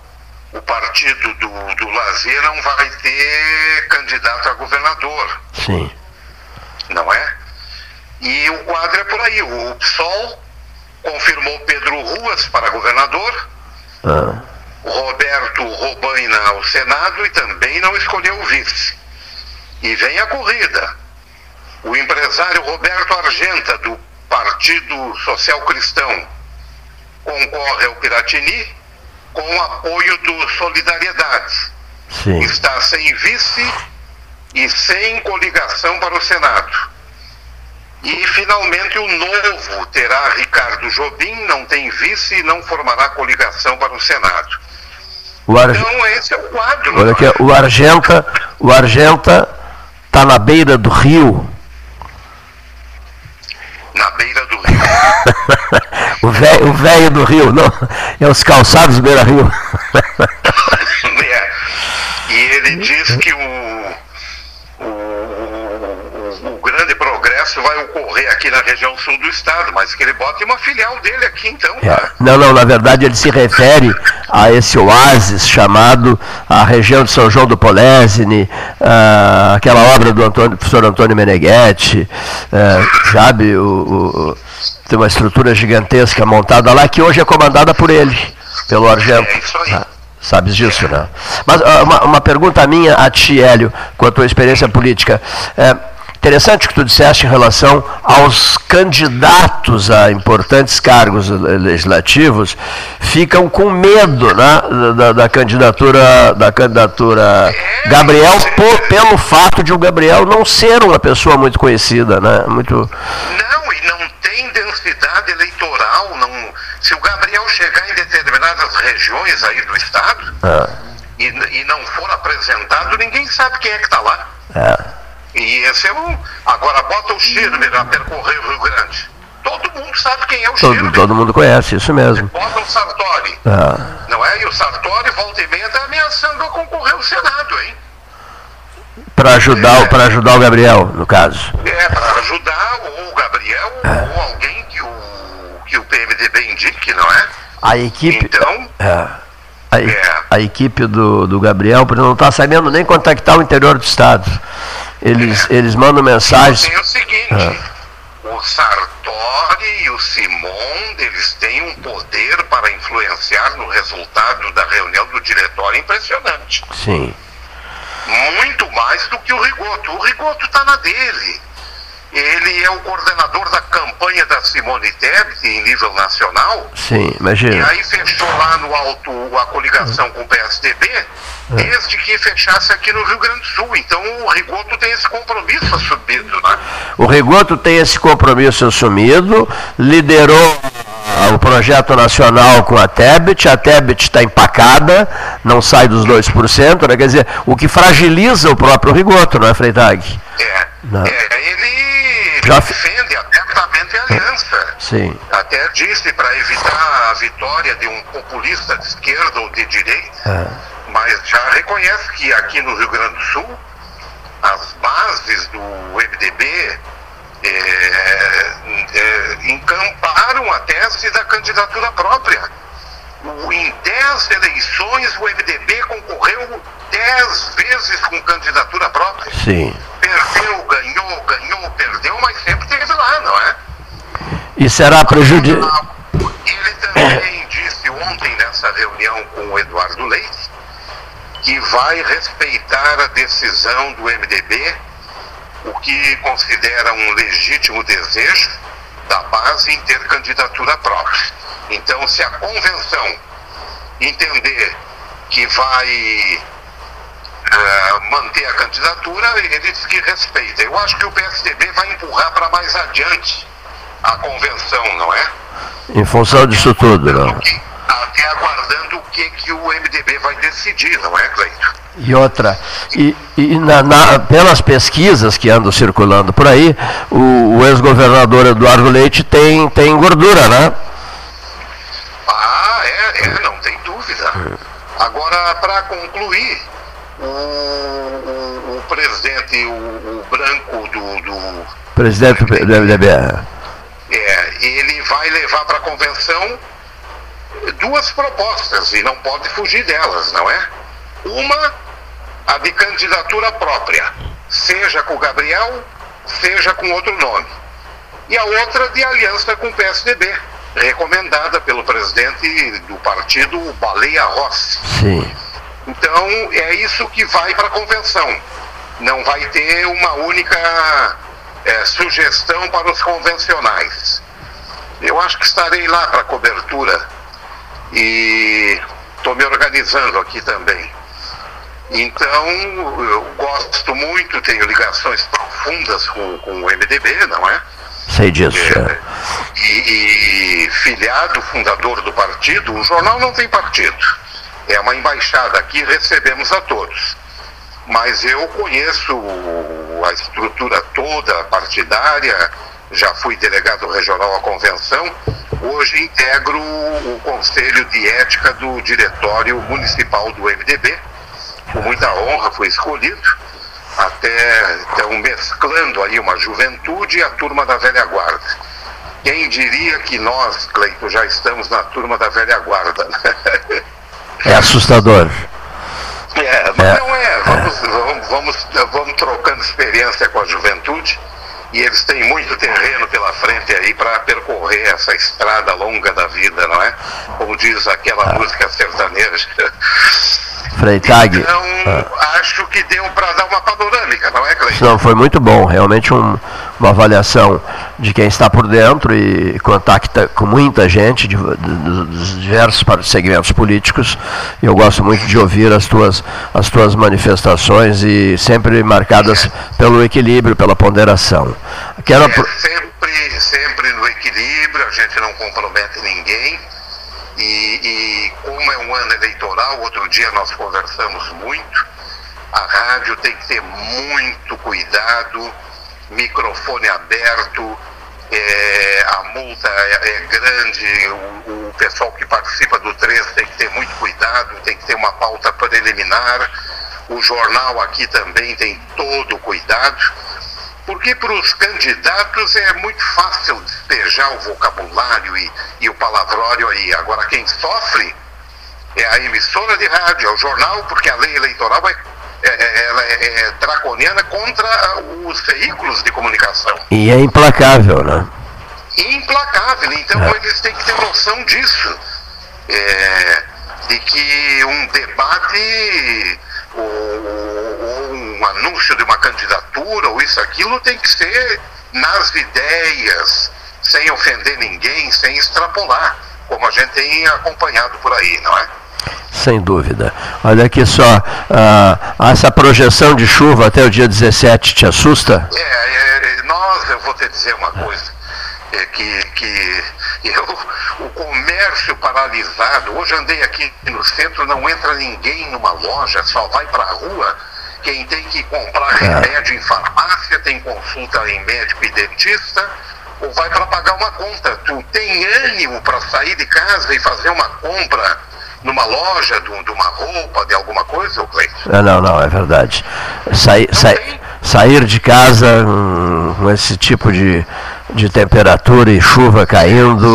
Speaker 12: o partido do, do Lazier não vai ter candidato a governador.
Speaker 2: Sim.
Speaker 12: Não é? E o quadro é por aí. O PSOL confirmou Pedro Ruas para governador. Ah Roberto Robaina ao Senado e também não escolheu o vice. E vem a corrida. O empresário Roberto Argenta, do Partido Social Cristão, concorre ao Piratini com o apoio do Solidariedade.
Speaker 2: Sim.
Speaker 12: Está sem vice e sem coligação para o Senado. E finalmente o novo terá Ricardo Jobim, não tem vice e não formará coligação para o Senado.
Speaker 2: O Ar...
Speaker 12: Então esse é o quadro.
Speaker 2: Olha aqui, o Argenta, o Argenta está na beira do rio.
Speaker 12: Na beira do rio. [LAUGHS]
Speaker 2: o velho do rio, não. É os calçados beira rio. [LAUGHS]
Speaker 12: é. E ele diz que o, progresso vai ocorrer aqui na região sul do estado, mas que ele bote uma filial dele aqui então.
Speaker 2: É. Não, não, na verdade ele se refere a esse oásis chamado a região de São João do Polesine, uh, aquela obra do Antônio, professor Antônio Meneghetti, uh, sabe, o, o, tem uma estrutura gigantesca montada lá que hoje é comandada por ele, pelo Argento. É isso aí. Ah, sabes disso, né? Mas uma, uma, pergunta minha a ti, Hélio, com a tua experiência política. Uh, Interessante o que tu disseste em relação aos candidatos a importantes cargos legislativos ficam com medo né, da, da candidatura da candidatura Gabriel por, pelo fato de o Gabriel não ser uma pessoa muito conhecida, né? Muito.
Speaker 12: Não, e não tem densidade eleitoral. Não, se o Gabriel chegar em determinadas regiões aí do estado
Speaker 2: ah.
Speaker 12: e, e não for apresentado, ninguém sabe quem é que está lá.
Speaker 2: É.
Speaker 12: E esse é um. Agora bota o Schirmer a percorrer o Rio Grande. Todo mundo sabe quem é o
Speaker 2: todo,
Speaker 12: Schirmer.
Speaker 2: Todo mundo conhece, isso mesmo.
Speaker 12: Bota o Sartori.
Speaker 2: Ah.
Speaker 12: Não é? E o Sartori, volta e meia, está ameaçando a concorrer ao Senado, hein?
Speaker 2: Para ajudar, é. ajudar o Gabriel, no caso.
Speaker 12: É, para ajudar ou o Gabriel ou alguém que o, que o PMDB indique, não é?
Speaker 2: A equipe.
Speaker 12: Então.
Speaker 2: É. A, é. a equipe do, do Gabriel não está sabendo nem contactar o interior do Estado. Eles, eles mandam mensagens.
Speaker 12: Tem o seguinte: ah. o Sartori e o Simon, eles têm um poder para influenciar no resultado da reunião do diretório impressionante.
Speaker 2: Sim.
Speaker 12: Muito mais do que o Rigoto. O Rigoto está na dele. Ele é o coordenador da campanha da Simone Tebet em nível nacional.
Speaker 2: Sim, imagina.
Speaker 12: E aí fechou lá no alto a coligação com o PSDB é. desde que fechasse aqui no Rio Grande do Sul. Então o Rigoto tem esse compromisso assumido, né?
Speaker 2: O Rigoto tem esse compromisso assumido, liderou o projeto nacional com a Tebet, a Tebet está empacada, não sai dos 2%, né? quer dizer, o que fragiliza o próprio Rigoto, não é, Freitag?
Speaker 12: É.
Speaker 2: Não.
Speaker 12: É, ele
Speaker 2: Já-
Speaker 12: defende abertamente a aliança.
Speaker 2: Sim.
Speaker 12: Até disse para evitar a vitória de um populista de esquerda ou de direita,
Speaker 2: É.
Speaker 12: mas já reconhece que aqui no Rio Grande do Sul as bases do MDB é, é, encamparam a tese da candidatura própria. Em 10 eleições o MDB concorreu 10 vezes com candidatura própria.
Speaker 2: Sim.
Speaker 12: Perdeu, ganhou, ganhou, perdeu, mas sempre teve lá, não é?
Speaker 2: E será prejudicial.
Speaker 12: Ele também disse ontem nessa reunião com o Eduardo Leite que vai respeitar a decisão do MDB, o que considera um legítimo desejo da base em ter candidatura própria. Então, se a convenção entender que vai ah, manter a candidatura, ele diz que respeita. Eu acho que o PSDB vai empurrar para mais adiante a convenção, não é?
Speaker 2: Em função disso tudo, não?
Speaker 12: Até aguardando o que, que o MDB vai decidir, não é, Cleito?
Speaker 2: E outra, e, e na- na- pelas pesquisas que andam circulando por aí, o, o ex-governador Eduardo Leite tem, tem gordura, né?
Speaker 12: É, é, não tem dúvida. Agora, para concluir, o, o, o presidente, o, o branco do, do
Speaker 2: Presidente do MDB.
Speaker 12: É, ele vai levar para a convenção duas propostas e não pode fugir delas, não é? Uma, a de candidatura própria, seja com o Gabriel, seja com outro nome. E a outra de aliança com o PSDB, recomendada pelo presidente do partido, Baleia Rossi.
Speaker 2: Sim.
Speaker 12: Então, é isso que vai para a convenção. Não vai ter uma única eh, sugestão para os convencionais. Eu acho que estarei lá para cobertura e estou me organizando aqui também. Então, eu gosto muito, tenho ligações profundas com, com o MDB, não é?
Speaker 2: Sei disso. é.
Speaker 12: E, e filiado, fundador do partido, o jornal não tem partido. É uma embaixada aqui, recebemos a todos. Mas eu conheço a estrutura toda partidária, já fui delegado regional à convenção, hoje integro o Conselho de Ética do Diretório Municipal do MDB. Com muita honra fui escolhido, até então mesclando aí uma juventude e a turma da velha guarda. Quem diria que nós, Cleito, já estamos na turma da velha guarda? né?
Speaker 2: É assustador.
Speaker 12: É, mas não é. Vamos, vamos, vamos, vamos trocando experiência com a juventude e eles têm muito terreno pela frente aí para percorrer essa estrada longa da vida, não é? Como diz aquela música sertaneja.
Speaker 2: Freitag.
Speaker 12: Então,
Speaker 2: Ah.
Speaker 12: acho que deu para dar uma panorâmica, não é, Cleiton?
Speaker 2: Não, foi muito bom, realmente um- uma avaliação de quem está por dentro e contacta com muita gente de- de- dos diversos segmentos políticos. Eu gosto muito de ouvir as tuas, as tuas manifestações e sempre marcadas pelo equilíbrio, pela ponderação. Apro-
Speaker 12: sempre, sempre no equilíbrio, a gente não compromete ninguém. E, e como é um ano eleitoral, outro dia nós conversamos muito, a rádio tem que ter muito cuidado, microfone aberto, é, a multa é, é grande, o, o pessoal que participa do 3 tem que ter muito cuidado, tem que ter uma pauta preliminar, o jornal aqui também tem todo o cuidado. Porque para os candidatos é muito fácil despejar o vocabulário e, e o palavrório aí. Agora, quem sofre é a emissora de rádio, é o jornal, porque a lei eleitoral é, é- é- ela é, é draconiana contra os veículos de comunicação.
Speaker 2: E é implacável, né?
Speaker 12: Implacável. Então, eles têm que ter noção disso. É, de que um debate ou, ou um anúncio de uma candidatura ou isso, aquilo tem que ser nas ideias, sem ofender ninguém, sem extrapolar, como a gente tem acompanhado por aí, não é?
Speaker 2: Sem dúvida. Olha aqui só, ah, essa projeção de chuva até o dia 17 te assusta?
Speaker 12: É, é, nós, eu vou te dizer uma coisa, é que, que eu, o comércio paralisado, hoje andei aqui no centro, não entra ninguém numa loja, só vai para a rua quem tem que comprar remédio em farmácia, tem consulta em médico e dentista, ou vai para pagar uma conta. Tu tem ânimo para sair de casa e fazer uma compra numa loja, de, uma roupa, de alguma coisa, ou Cleiton?
Speaker 2: Não, não, não, é verdade. Sair, sair, sair de casa hum, com esse tipo de, de temperatura e chuva caindo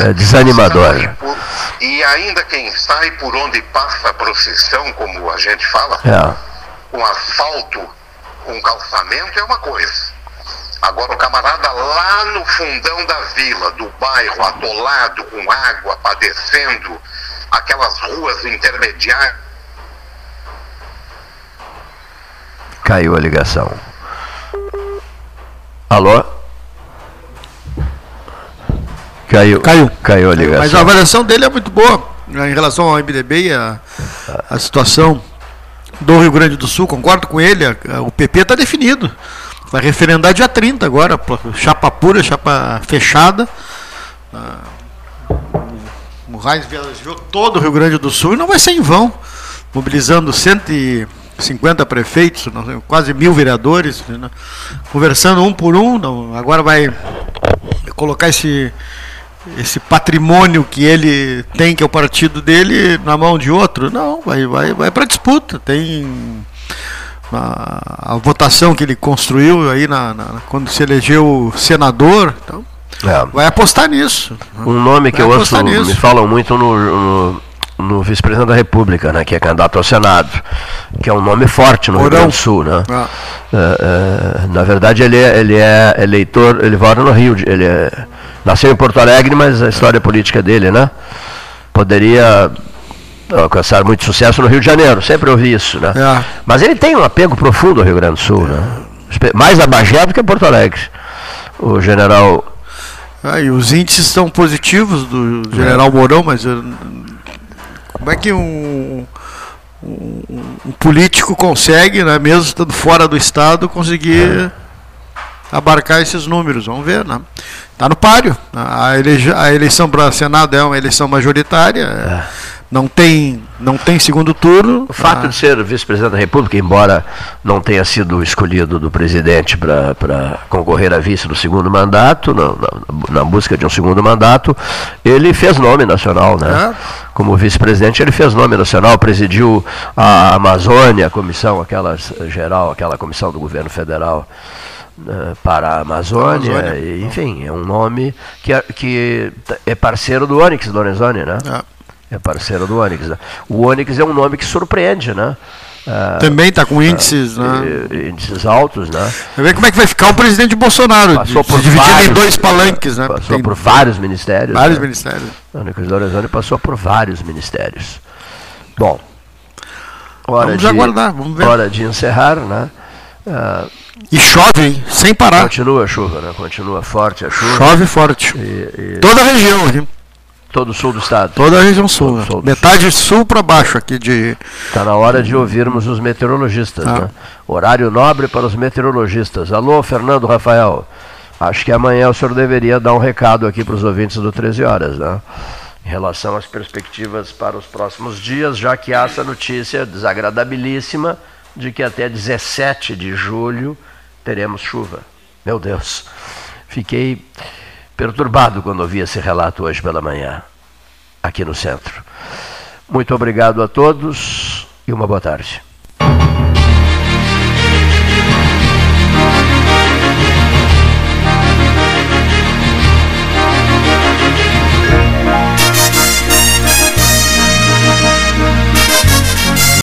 Speaker 2: é desanimador.
Speaker 12: Por, e ainda quem sai por onde passa a procissão, como a gente fala,
Speaker 2: É.
Speaker 12: com asfalto, com calçamento, é uma coisa. Agora o camarada lá no fundão da vila, do bairro, atolado, com água, padecendo, aquelas ruas intermediárias.
Speaker 2: Caiu a ligação. Alô? Caiu.
Speaker 1: Caiu.
Speaker 2: Caiu a ligação.
Speaker 1: Mas a avaliação dele é muito boa né, em relação ao MDB e a, a situação do Rio Grande do Sul. Concordo com ele, a- a- o PP está definido. Vai referendar dia 30 agora, chapa pura, chapa fechada. Ah, O Reis viajou todo o Rio Grande do Sul e não vai ser em vão, mobilizando 150 prefeitos, quase mil vereadores, né, conversando um por um. agora vai colocar esse, esse patrimônio que ele tem, que é o partido dele, na mão de outro. Não, vai, vai, vai para disputa. Tem a, a votação que ele construiu aí na, na- quando se elegeu senador. Então,
Speaker 2: É.
Speaker 1: vai apostar nisso.
Speaker 2: Um nome que
Speaker 1: Vai
Speaker 2: eu ouço,
Speaker 1: nisso.
Speaker 2: me falam muito no, no, no vice-presidente da República, né, que é candidato ao Senado, que é um nome forte no Rio
Speaker 1: Mourão.
Speaker 2: Grande do Sul. Né?
Speaker 1: Ah.
Speaker 2: É, é, na verdade, ele é, ele é eleitor, ele vota no Rio, de- ele é, nasceu em Porto Alegre, mas a história política dele, né? Poderia alcançar muito sucesso no Rio de Janeiro, sempre ouvi isso, né?
Speaker 1: É.
Speaker 2: Mas ele tem um apego profundo ao Rio Grande do Sul, né? Espe- Mais a Bagé do que a Porto Alegre. O general
Speaker 1: Ah, e os índices são positivos do general Mourão, mas eu- como é que um, um- um político consegue, né, mesmo estando fora do estado, conseguir abarcar esses números? Vamos ver, né? Está no páreo. A, elege- a eleição para Senado é uma eleição majoritária. Não tem, não tem segundo turno.
Speaker 2: O fato de ser vice-presidente da República, embora não tenha sido escolhido do presidente para concorrer a vice no segundo mandato, na, na- na busca de um segundo mandato, ele fez nome nacional, né? Como vice-presidente, ele fez nome nacional, presidiu a Amazônia, a comissão aquela geral, aquela comissão do governo federal para a Amazônia,
Speaker 1: Amazônia.
Speaker 2: enfim, é um nome que é, que é parceiro do Onyx Lorenzoni, né? É parceiro do Onyx. né? O Onyx é um nome que surpreende, né? Ah,
Speaker 1: Também está com
Speaker 2: ah,
Speaker 1: índices, né?
Speaker 2: eh, índices altos, né?
Speaker 1: Vai ver como é que vai ficar o presidente Bolsonaro,
Speaker 2: Passou por
Speaker 1: dividindo em
Speaker 2: vários-
Speaker 1: dois palanques, né?
Speaker 2: Passou
Speaker 1: Tem
Speaker 2: por vários ministérios.
Speaker 1: vários
Speaker 2: né?
Speaker 1: ministérios.
Speaker 2: O Onyx Lorenzoni passou por vários ministérios. Bom, hora
Speaker 1: Vamos
Speaker 2: de,
Speaker 1: aguardar, vamos ver.
Speaker 2: Hora de encerrar, né? Ah,
Speaker 1: E chove, hein? Sem parar.
Speaker 2: Continua a chuva, né? Continua forte a chuva.
Speaker 1: Chove forte.
Speaker 2: E- e-
Speaker 1: Toda a região aqui.
Speaker 2: Todo o sul do estado.
Speaker 1: Toda a região sul. Né?
Speaker 2: sul
Speaker 1: Metade sul para baixo aqui de.
Speaker 2: Está na hora de ouvirmos os meteorologistas.
Speaker 1: Ah.
Speaker 2: Né? Horário nobre para os meteorologistas. Alô, Fernando Rafael. Acho que amanhã o senhor deveria dar um recado aqui para os ouvintes do 13 Horas, né? Em relação às perspectivas para os próximos dias, já que há essa notícia desagradabilíssima de que até 17 de julho teremos chuva. Meu Deus. Fiquei perturbado quando ouvi esse relato hoje pela manhã, aqui no centro. Muito obrigado a todos e uma boa tarde.